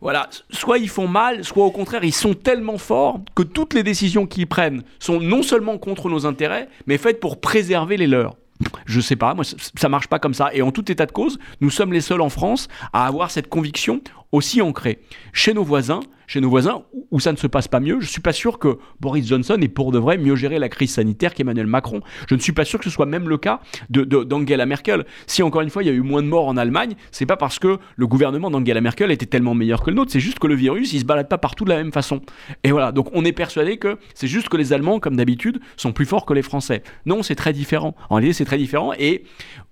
voilà, soit ils font mal, soit au contraire, ils sont tellement forts que toutes les décisions qu'ils prennent sont non seulement contre nos intérêts, mais faites pour préserver les leurs. Je sais pas, moi ça marche pas comme ça. Et en tout état de cause, nous sommes les seuls en France à avoir cette conviction aussi ancrée. Chez nos voisins, chez nos voisins où ça ne se passe pas mieux. Je ne suis pas sûr que Boris Johnson ait pour de vrai mieux géré la crise sanitaire qu'Emmanuel Macron. Je ne suis pas sûr que ce soit même le cas d'Angela de, Merkel. Si encore une fois il y a eu moins de morts en Allemagne, c'est pas parce que le gouvernement d'Angela Merkel était tellement meilleur que le nôtre, c'est juste que le virus il se balade pas partout de la même façon. Et voilà, donc on est persuadé que c'est juste que les Allemands, comme d'habitude, sont plus forts que les Français. Non, c'est très différent. En réalité, c'est très différent et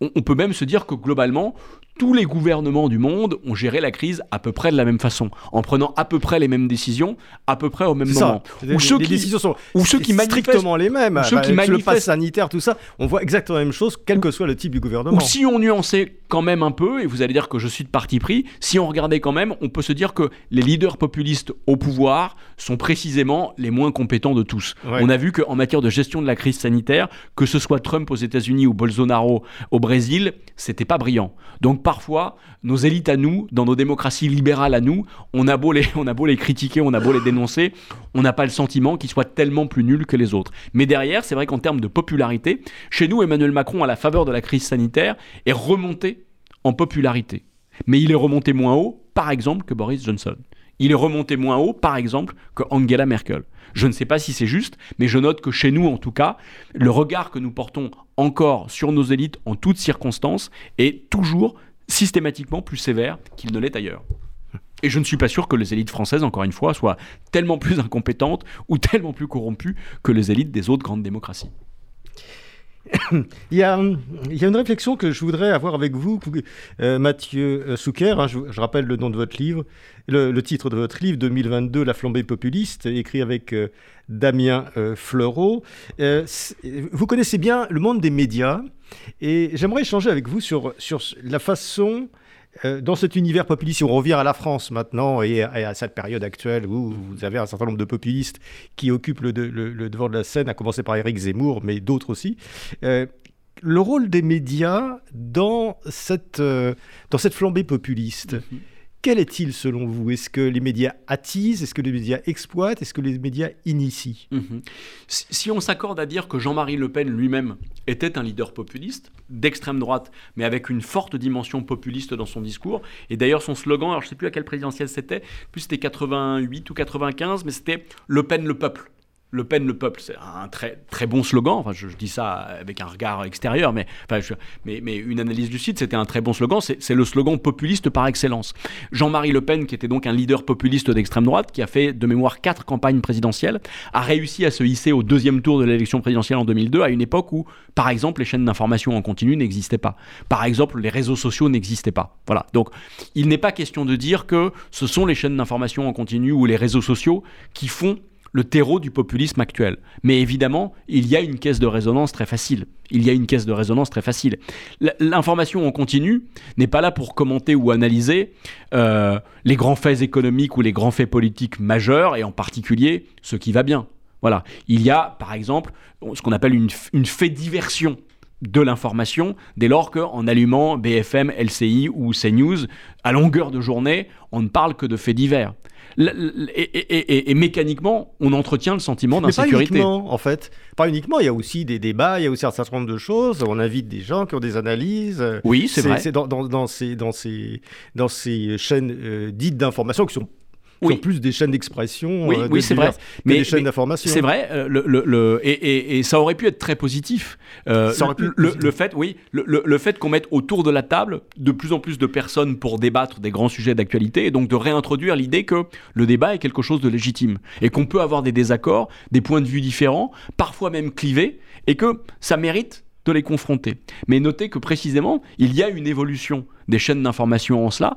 on, on peut même se dire que globalement, tous les gouvernements du monde ont géré la crise à peu près de la même façon, en prenant à peu près les mêmes décisions, à peu près au même moment. Ou ceux les qui, décisions sont ou ceux qui strictement les mêmes. Ceux qui manifestent... Le pass sanitaire, tout ça, on voit exactement la même chose, quel que soit le type du gouvernement. Ou si on nuançait quand même un peu, et vous allez dire que je suis de parti pris, si on regardait quand même, on peut se dire que les leaders populistes au pouvoir sont précisément les moins compétents de tous. On a vu qu'en matière de gestion de la crise sanitaire, que ce soit Trump aux États-Unis ou Bolsonaro au Brésil, c'était pas brillant. Donc parfois, nos élites à nous, dans nos démocraties libérales à nous, on a beau les, on a beau les critiquer, on a beau les dénoncer, on n'a pas le sentiment qu'ils soient tellement plus nuls que les autres. Mais derrière, c'est vrai qu'en termes de popularité, chez nous, Emmanuel Macron, à la faveur de la crise sanitaire, est remonté en popularité. Mais il est remonté moins haut, par exemple, que Boris Johnson. Il est remonté moins haut, par exemple, que Angela Merkel. Je ne sais pas si c'est juste, mais je note que chez nous, en tout cas, le regard que nous portons encore sur nos élites en toutes circonstances est toujours systématiquement plus sévère qu'il ne l'est ailleurs. Et je ne suis pas sûr que les élites françaises, encore une fois, soient tellement plus incompétentes ou tellement plus corrompues que les élites des autres grandes démocraties. Il, y a, une réflexion que je voudrais avoir avec vous, euh, Mathieu euh, Souker. Hein, je, rappelle le nom de votre livre, le, titre de votre livre, 2022, La flambée populiste, écrit avec euh, Damien Fleureau. vous connaissez bien le monde des médias et j'aimerais échanger avec vous sur, la façon euh, dans cet univers populiste, si on revient à la France maintenant et à, cette période actuelle où vous avez un certain nombre de populistes qui occupent le, devant de la scène, à commencer par Éric Zemmour, mais d'autres aussi, euh, le rôle des médias dans cette, euh, dans cette flambée populiste, mhm. Quel est-il selon vous? Est-ce que les médias attisent? Est-ce que les médias exploitent? Est-ce que les médias initient? Mhm. si, on s'accorde à dire que Jean-Marie Le Pen lui-même était un leader populiste, d'extrême droite, mais avec une forte dimension populiste dans son discours, et d'ailleurs son slogan, alors je ne sais plus à quelle présidentielle c'était, plus c'était 88 ou 95, mais c'était Le Pen le peuple. Le Pen, le peuple, c'est un très, très bon slogan. Enfin, je, dis ça avec un regard extérieur, mais, enfin, mais, mais, une analyse du site, c'était un très bon slogan. C'est le slogan populiste par excellence. Jean-Marie Le Pen, qui était donc un leader populiste d'extrême droite, qui a fait de mémoire quatre campagnes présidentielles, a réussi à se hisser au deuxième tour de l'élection présidentielle en 2002, à une époque où, par exemple, les chaînes d'information en continu n'existaient pas. Par exemple, les réseaux sociaux n'existaient pas. Voilà. Donc, il n'est pas question de dire que ce sont les chaînes d'information en continu ou les réseaux sociaux qui font le terreau du populisme actuel. Mais évidemment, il y a une caisse de résonance très facile. Il y a une caisse de résonance très facile. L'information en continu n'est pas là pour commenter ou analyser euh, les grands faits économiques ou les grands faits politiques majeurs, et en particulier ce qui va bien. Voilà. Il y a, par exemple, ce qu'on appelle une, une fait diversion de l'information dès lors qu'en allumant BFM, LCI ou CNews, à longueur de journée, on ne parle que de faits divers et, mécaniquement, on entretient le sentiment d'insécurité. Pas uniquement, en fait. Pas uniquement, il y a aussi des débats, il y a aussi un certain nombre de choses. On invite des gens qui ont des analyses. Oui, c'est vrai. C'est dans, dans, ces, dans, ces, dans ces chaînes euh, dites d'information qui sont oui. plus des chaînes d'expression oui, euh, c'est vrai. mais, des chaînes d'information. C'est vrai, euh, le, le, et, et, ça aurait pu être très positif. Euh, le, fait, oui, le, fait qu'on mette autour de la table de plus en plus de personnes pour débattre des grands sujets d'actualité, et donc de réintroduire l'idée que le débat est quelque chose de légitime, et qu'on peut avoir des désaccords, des points de vue différents, parfois même clivés, et que ça mérite de les confronter. Mais notez que précisément, il y a une évolution des chaînes d'information en cela.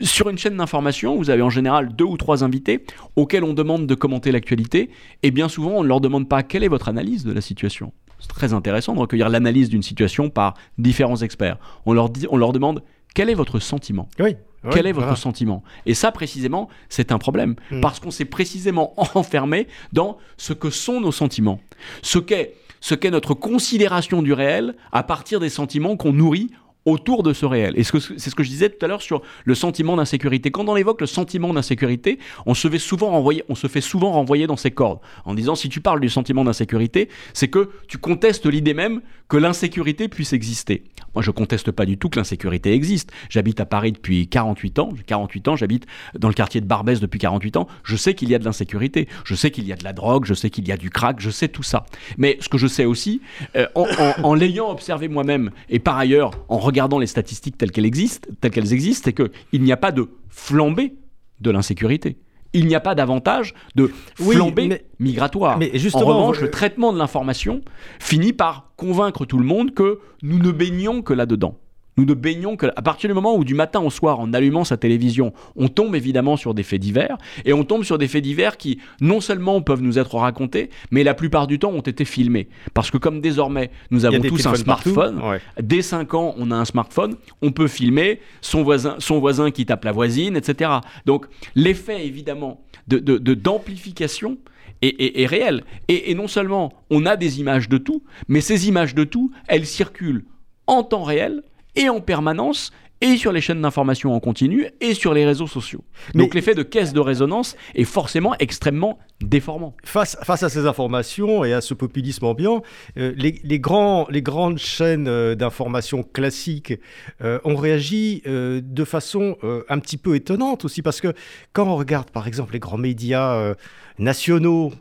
Sur une chaîne d'information, vous avez en général deux ou trois invités auxquels on demande de commenter l'actualité, et bien souvent on ne leur demande pas quelle est votre analyse de la situation. C'est très intéressant de recueillir l'analyse d'une situation par différents experts. On leur, dit, on leur demande quel est votre sentiment? Oui, Quel est votre sentiment? Et ça, précisément, c'est un problème. Hmm. Parce qu'on s'est précisément enfermé dans ce que sont nos sentiments. Ce qu'est ce qu'est notre considération du réel à partir des sentiments qu'on nourrit autour de ce réel. Et c'est ce que je disais tout à l'heure sur le sentiment d'insécurité. Quand on évoque le sentiment d'insécurité, on se fait souvent renvoyer, on se fait souvent renvoyer dans ces cordes en disant si tu parles du sentiment d'insécurité, c'est que tu contestes l'idée même que l'insécurité puisse exister. Moi, je conteste pas du tout que l'insécurité existe. J'habite à Paris depuis 48 ans. 48 ans, j'habite dans le quartier de Barbès depuis 48 ans. Je sais qu'il y a de l'insécurité. Je sais qu'il y a de la drogue. Je sais qu'il y a du crack. Je sais tout ça. Mais ce que je sais aussi, euh, en, en l'ayant observé moi-même et par ailleurs en regardant regardant les statistiques telles qu'elles existent, telles qu'elles existent, c'est qu'il n'y a pas de flambée de l'insécurité. Il n'y a pas davantage de flambée migratoire. Mais justement, en revanche, le traitement de l'information finit par convaincre tout le monde que nous ne baignons que là-dedans. Nous ne baignons que à partir du moment où du matin au soir, en allumant sa télévision, on tombe évidemment sur des faits divers, et on tombe sur des faits divers qui non seulement peuvent nous être racontés, mais la plupart du temps ont été filmés. Parce que comme désormais nous avons tous un smartphone, dès 5 ans on a un smartphone, on peut filmer son voisin, son voisin qui tape la voisine, etc. Donc l'effet évidemment de, d'amplification est, réel. Et, et non seulement on a des images de tout, mais ces images de tout, elles circulent en temps réel et en permanence et sur les chaînes d'information en continu et sur les réseaux sociaux. Donc l'effet de caisse de résonance est forcément extrêmement déformant. Face, face à ces informations et à ce populisme ambiant, euh, les, grands, les grandes chaînes euh, d'information classiques euh, ont réagi de façon un petit peu étonnante aussi, parce que quand on regarde par exemple les grands médias nationaux,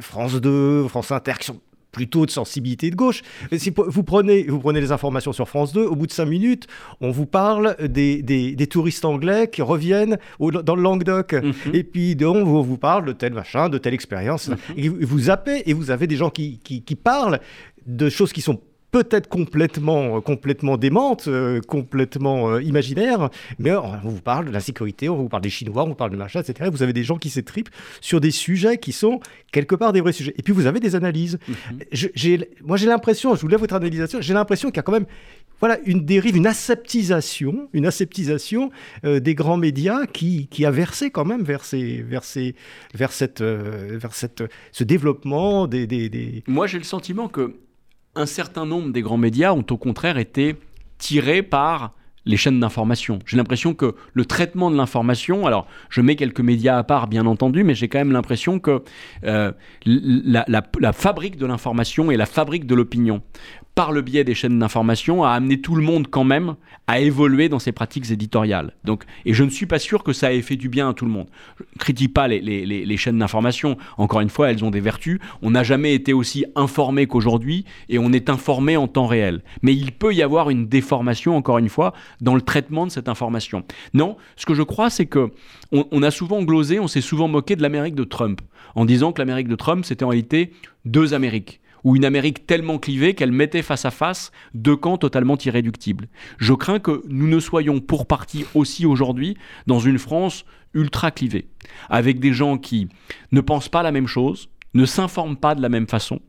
France 2, France Inter, qui sont plutôt de sensibilité de gauche. Si vous prenez, vous prenez les informations sur France 2, au bout de 5 minutes, on vous parle des, des, touristes anglais qui reviennent dans le Languedoc. Mhm. Et puis, on vous, parle de tel machin, de telle expérience. Mhm. Et vous zappez et vous avez des gens qui, qui, qui parlent de choses qui sont peut-être complètement, euh, complètement démente, euh, complètement euh, imaginaire, mais on vous parle de la sécurité, on vous parle des Chinois, on vous parle de machin, etc. Vous avez des gens qui s'étripent sur des sujets qui sont quelque part des vrais sujets. Et puis vous avez des analyses. Mhm. moi j'ai l'impression, je voulais votre analysation, j'ai l'impression qu'il y a quand même voilà, une dérive, une aseptisation, une aseptisation des grands médias qui, qui, a versé quand même vers, ces, vers, ces, vers, cette, vers cette, ce développement des... des, des... Moi j'ai le sentiment que un certain nombre des grands médias ont au contraire été tirés par les chaînes d'information. J'ai l'impression que le traitement de l'information, alors je mets quelques médias à part bien entendu, mais j'ai quand même l'impression que euh, la, la, fabrique de l'information et la fabrique de l'opinion par le biais des chaînes d'information, a amené tout le monde quand même à évoluer dans ses pratiques éditoriales. Donc, et je ne suis pas sûr que ça ait fait du bien à tout le monde. Je ne critique pas les, chaînes d'information. Encore une fois, elles ont des vertus. On n'a jamais été aussi informé qu'aujourd'hui et on est informé en temps réel. Mais il peut y avoir une déformation, encore une fois, dans le traitement de cette information. Non, ce que je crois, c'est que on, on a souvent glosé, on s'est souvent moqué de l'Amérique de Trump en disant que l'Amérique de Trump, c'était en réalité deux Amériques ou une Amérique tellement clivée qu'elle mettait face à face deux camps totalement irréductibles. Je crains que nous ne soyons pour partie aussi aujourd'hui dans une France ultra clivée, avec des gens qui ne pensent pas la même chose, ne s'informent pas de la même façon,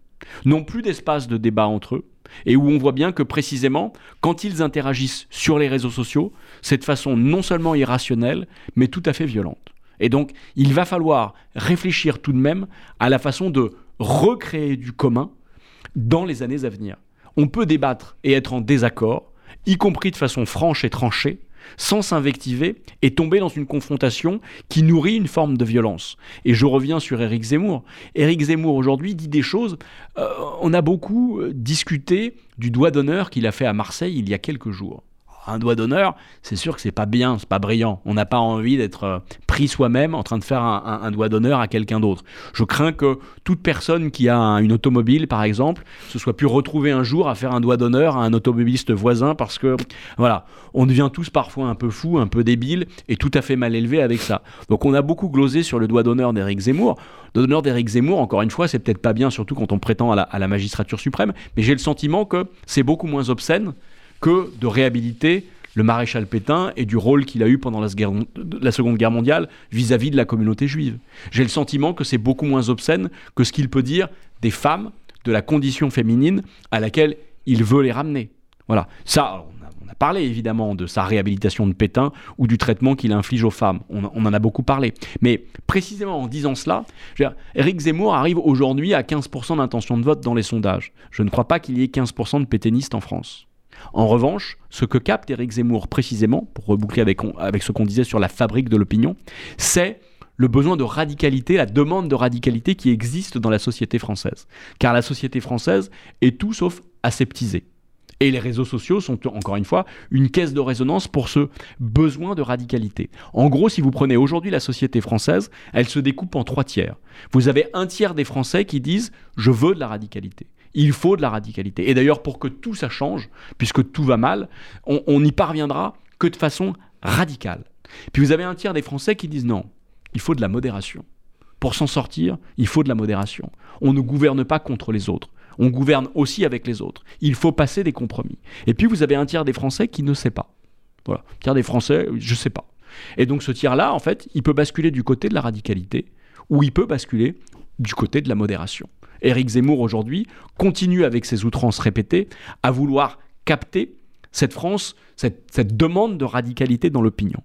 n'ont plus d'espace de débat entre eux, et où on voit bien que précisément, quand ils interagissent sur les réseaux sociaux, c'est de façon non seulement irrationnelle, mais tout à fait violente. Et donc, il va falloir réfléchir tout de même à la façon de recréer du commun dans les années à venir. On peut débattre et être en désaccord, y compris de façon franche et tranchée, sans s'invectiver et tomber dans une confrontation qui nourrit une forme de violence. Et je reviens sur Éric Zemmour. Éric Zemmour aujourd'hui dit des choses. Euh, on a beaucoup euh, discuté du doigt d'honneur qu'il a fait à Marseille il y a quelques jours un doigt d'honneur, c'est sûr que c'est pas bien, c'est pas brillant. On n'a pas envie d'être euh, pris soi-même en train de faire un, doigt d'honneur à quelqu'un d'autre. Je crains que toute personne qui a une automobile, par exemple, se soit pu retrouver un jour à faire un doigt d'honneur à un automobiliste voisin parce que, voilà, on devient tous parfois un peu fous, un peu débiles et tout à fait mal élevés avec ça. Donc on a beaucoup glosé sur le doigt d'honneur d'Éric Zemmour. Le d'honneur d'Éric Zemmour, encore une fois, c'est peut-être pas bien, surtout quand on prétend à la magistrature suprême, mais j'ai le sentiment que c'est beaucoup moins obscène que de réhabiliter le maréchal Pétain et du rôle qu'il a eu pendant la, Seconde Guerre mondiale vis-à-vis de la communauté juive. J'ai le sentiment que c'est beaucoup moins obscène que ce qu'il peut dire des femmes, de la condition féminine à laquelle il veut les ramener. Voilà. Ça, on a, parlé évidemment de sa réhabilitation de Pétain ou du traitement qu'il inflige aux femmes. On, en a beaucoup parlé. Mais précisément en disant cela, Éric Zemmour arrive aujourd'hui à 15% d'intention de vote dans les sondages. Je ne crois pas qu'il y ait 15% de pétainistes en France. En revanche, ce que capte Éric Zemmour précisément, pour reboucler avec, avec ce qu'on disait sur la fabrique de l'opinion, c'est le besoin de radicalité, la demande de radicalité qui existe dans la société française. Car la société française est tout sauf aseptisée. Et les réseaux sociaux sont, encore une fois, une caisse de résonance pour ce besoin de radicalité. En gros, si vous prenez aujourd'hui la société française, elle se découpe en trois tiers. Vous avez un tiers des Français qui disent ⁇ je veux de la radicalité ⁇ il faut de la radicalité. Et d'ailleurs, pour que tout ça change, puisque tout va mal, on n'y parviendra que de façon radicale. Puis vous avez un tiers des Français qui disent non, il faut de la modération. Pour s'en sortir, il faut de la modération. On ne gouverne pas contre les autres. On gouverne aussi avec les autres. Il faut passer des compromis. Et puis vous avez un tiers des Français qui ne sait pas. Voilà. Un tiers des Français, je ne sais pas. Et donc ce tiers-là, en fait, il peut basculer du côté de la radicalité ou il peut basculer du côté de la modération. Éric Zemmour aujourd'hui continue avec ses outrances répétées à vouloir capter cette France, cette, demande de radicalité dans l'opinion.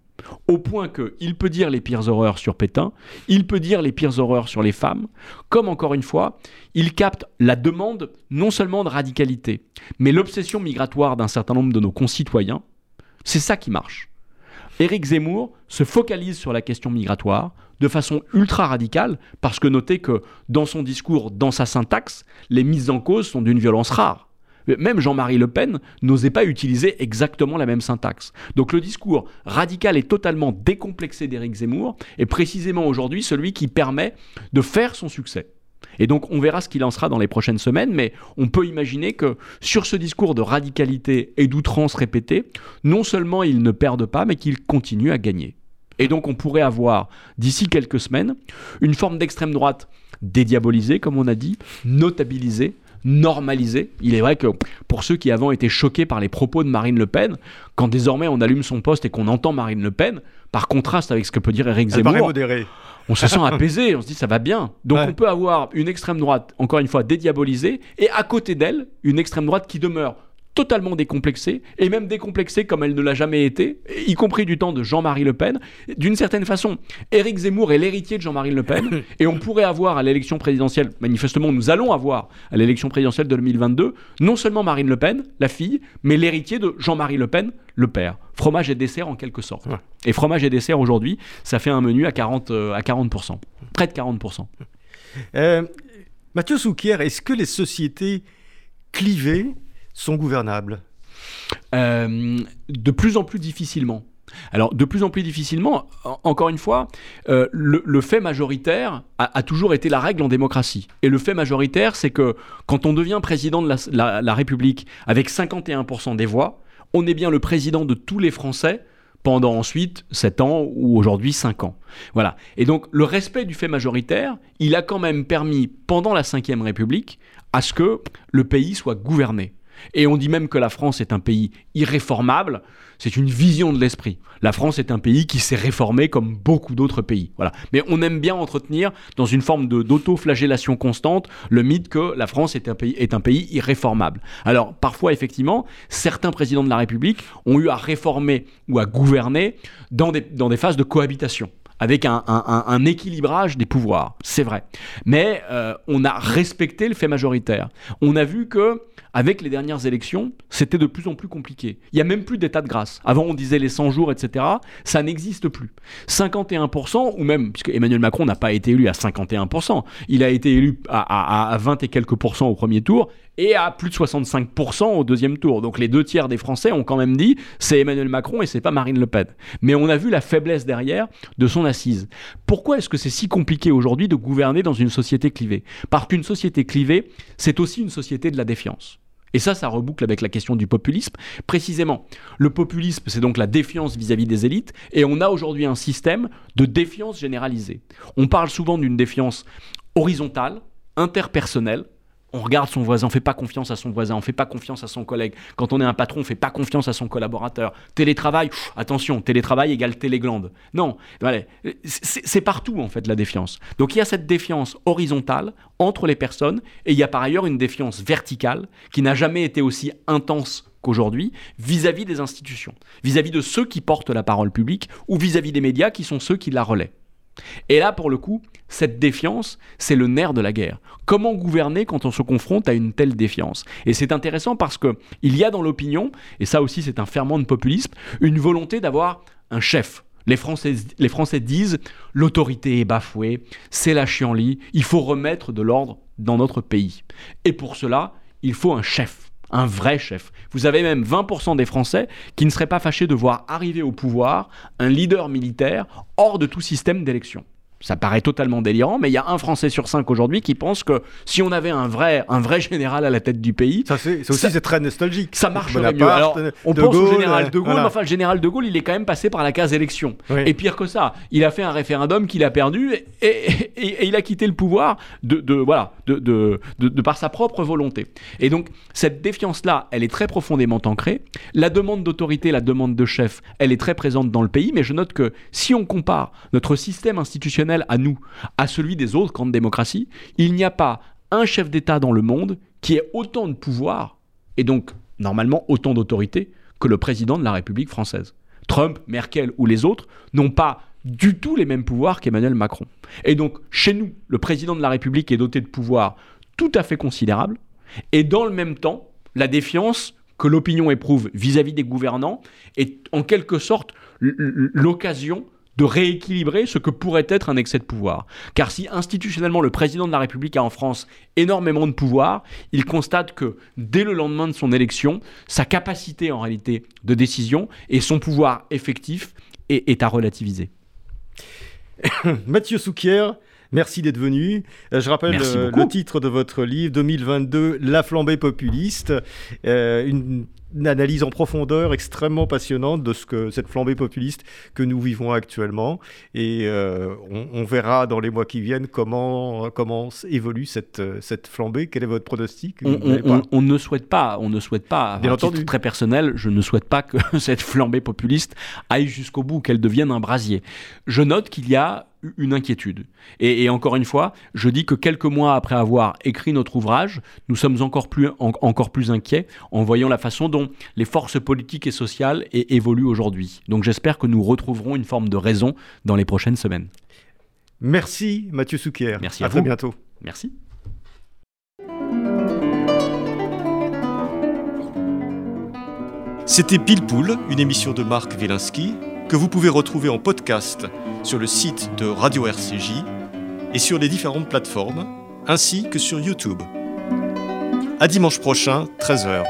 Au point qu'il peut dire les pires horreurs sur Pétain, il peut dire les pires horreurs sur les femmes, comme encore une fois, il capte la demande non seulement de radicalité, mais l'obsession migratoire d'un certain nombre de nos concitoyens. C'est ça qui marche. Éric Zemmour se focalise sur la question migratoire de façon ultra radicale, parce que notez que dans son discours, dans sa syntaxe, les mises en cause sont d'une violence rare. Même Jean-Marie Le Pen n'osait pas utiliser exactement la même syntaxe. Donc le discours radical et totalement décomplexé d'Éric Zemmour est précisément aujourd'hui celui qui permet de faire son succès. Et donc on verra ce qu'il en sera dans les prochaines semaines, mais on peut imaginer que sur ce discours de radicalité et d'outrance répétée, non seulement il ne perde pas, mais qu'il continue à gagner. Et donc on pourrait avoir, d'ici quelques semaines, une forme d'extrême droite dédiabolisée, comme on a dit, notabilisée, normalisée. Il est vrai que pour ceux qui avant étaient choqués par les propos de Marine Le Pen, quand désormais on allume son poste et qu'on entend Marine Le Pen, par contraste avec ce que peut dire Eric Zemmour, on se sent apaisé, on se dit ça va bien. Donc on peut avoir une extrême droite, encore une fois, dédiabolisée, et à côté d'elle, une extrême droite qui demeure totalement décomplexée, et même décomplexée comme elle ne l'a jamais été, y compris du temps de Jean-Marie Le Pen. D'une certaine façon, Éric Zemmour est l'héritier de Jean-Marie Le Pen, et on pourrait avoir à l'élection présidentielle, manifestement nous allons avoir à l'élection présidentielle de 2022, non seulement Marine Le Pen, la fille, mais l'héritier de Jean-Marie Le Pen, le père. Fromage et dessert en quelque sorte. Et fromage et dessert aujourd'hui, ça fait un menu à 40%, euh, à 40% près de 40%. Euh, Mathieu Souquier, est-ce que les sociétés clivées sont gouvernables euh, De plus en plus difficilement. Alors, de plus en plus difficilement, encore une fois, euh, le, fait majoritaire a, toujours été la règle en démocratie. Et le fait majoritaire, c'est que quand on devient président de la, la République avec 51% des voix, on est bien le président de tous les Français pendant ensuite 7 ans ou aujourd'hui 5 ans. Voilà. Et donc le respect du fait majoritaire, il a quand même permis pendant la Ve République à ce que le pays soit gouverné. Et on dit même que la France est un pays irréformable. C'est une vision de l'esprit. La France est un pays qui s'est réformé comme beaucoup d'autres pays. Voilà. Mais on aime bien entretenir, dans une forme d'auto-flagellation constante, le mythe que la France est un, pays, irréformable. Alors, parfois, effectivement, certains présidents de la République ont eu à réformer ou à gouverner dans des, dans des phases de cohabitation avec un, équilibrage des pouvoirs, c'est vrai. Mais euh, on a respecté le fait majoritaire. On a vu que avec les dernières élections, c'était de plus en plus compliqué. Il n'y a même plus d'état de grâce. Avant, on disait les 100 jours, etc. Ça n'existe plus. 51%, ou même, puisque Emmanuel Macron n'a pas été élu à 51%, il a été élu à, à 20 et quelques pourcents au premier tour, et à plus de 65% au deuxième tour. Donc les deux tiers des Français ont quand même dit c'est Emmanuel Macron et c'est pas Marine Le Pen. Mais on a vu la faiblesse derrière de son assise. Pourquoi est-ce que c'est si compliqué aujourd'hui de gouverner dans une société clivée? Parce qu'une société clivée, c'est aussi une société de la défiance. Et ça, ça reboucle avec la question du populisme. Précisément, le populisme, c'est donc la défiance vis-à-vis des élites, et on a aujourd'hui un système de défiance généralisée. On parle souvent d'une défiance horizontale, interpersonnelle, on regarde son voisin, on fait pas confiance à son voisin, on fait pas confiance à son collègue. Quand on est un patron, on fait pas confiance à son collaborateur. Télétravail, attention, télétravail égale téléglande. Non, c'est partout en fait la défiance. Donc il y a cette défiance horizontale entre les personnes et il y a par ailleurs une défiance verticale qui n'a jamais été aussi intense qu'aujourd'hui vis-à-vis des institutions, vis-à-vis de ceux qui portent la parole publique ou vis à -vis des médias qui sont ceux qui la relaient. Et là, pour le coup, cette défiance, c'est le nerf de la guerre. Comment gouverner quand on se confronte à une telle défiance? Et c'est intéressant parce que il y a dans l'opinion, et ça aussi c'est un ferment de populisme, une volonté d'avoir un chef. Les Français, disent l'autorité est bafouée, c'est la chienlit, il faut remettre de l'ordre dans notre pays. Et pour cela, il faut un chef un vrai chef. Vous avez même 20% des Français qui ne seraient pas fâchés de voir arriver au pouvoir un leader militaire hors de tout système d'élection. Ça paraît totalement délirant, mais il y a un Français sur cinq aujourd'hui qui pense que si on avait un vrai, un vrai général à la tête du pays, ça c'est aussi c'est très nostalgique. Ça marcherait mieux. Alors, on pense au général de Gaulle, mais enfin le général de Gaulle, il est quand même passé par la case élection. Et pire que ça, il a fait un référendum qu'il a perdu et, il a quitté le pouvoir de, voilà, de, de, de, par sa propre volonté. Et donc cette défiance-là, elle est très profondément ancrée. La demande d'autorité, la demande de chef, elle est très présente dans le pays. Mais je note que si on compare notre système institutionnel à nous, à celui des autres grandes démocraties, il n'y a pas un chef d'État dans le monde qui ait autant de pouvoir, et donc normalement autant d'autorité, que le président de la République française. Trump, Merkel ou les autres n'ont pas du tout les mêmes pouvoirs qu'Emmanuel Macron. Et donc, chez nous, le président de la République est doté de pouvoirs tout à fait considérables, et dans le même temps, la défiance que l'opinion éprouve vis-à-vis -vis des gouvernants est en quelque sorte l'occasion de rééquilibrer ce que pourrait être un excès de pouvoir. Car si institutionnellement le président de la République a en France énormément de pouvoir, il constate que dès le lendemain de son élection, sa capacité en réalité de décision et son pouvoir effectif est, à relativiser. Mathieu Souquier, Merci d'être venu. Euh, je rappelle euh, le titre de votre livre 2022, La flambée populiste, euh, une une analyse en profondeur extrêmement passionnante de ce que cette flambée populiste que nous vivons actuellement. Et euh, on, verra dans les mois qui viennent comment, comment évolue cette, cette flambée. Quel est votre pronostic? On, ne souhaite pas, on ne souhaite pas, Bien entendu. très personnel, je ne souhaite pas que cette flambée populiste aille jusqu'au bout, qu'elle devienne un brasier. Je note qu'il y a une inquiétude. Et, encore une fois, je dis que quelques mois après avoir écrit notre ouvrage, nous sommes encore plus, encore plus inquiets en voyant la façon dont les forces politiques et sociales évoluent aujourd'hui. Donc j'espère que nous retrouverons une forme de raison dans les prochaines semaines. Merci Mathieu Souquier. Merci à, à vous. très bientôt. Merci. C'était Pile Poule, une émission de Marc Wielinski que vous pouvez retrouver en podcast sur le site de Radio RCJ et sur les différentes plateformes, ainsi que sur YouTube. À dimanche prochain, 13h.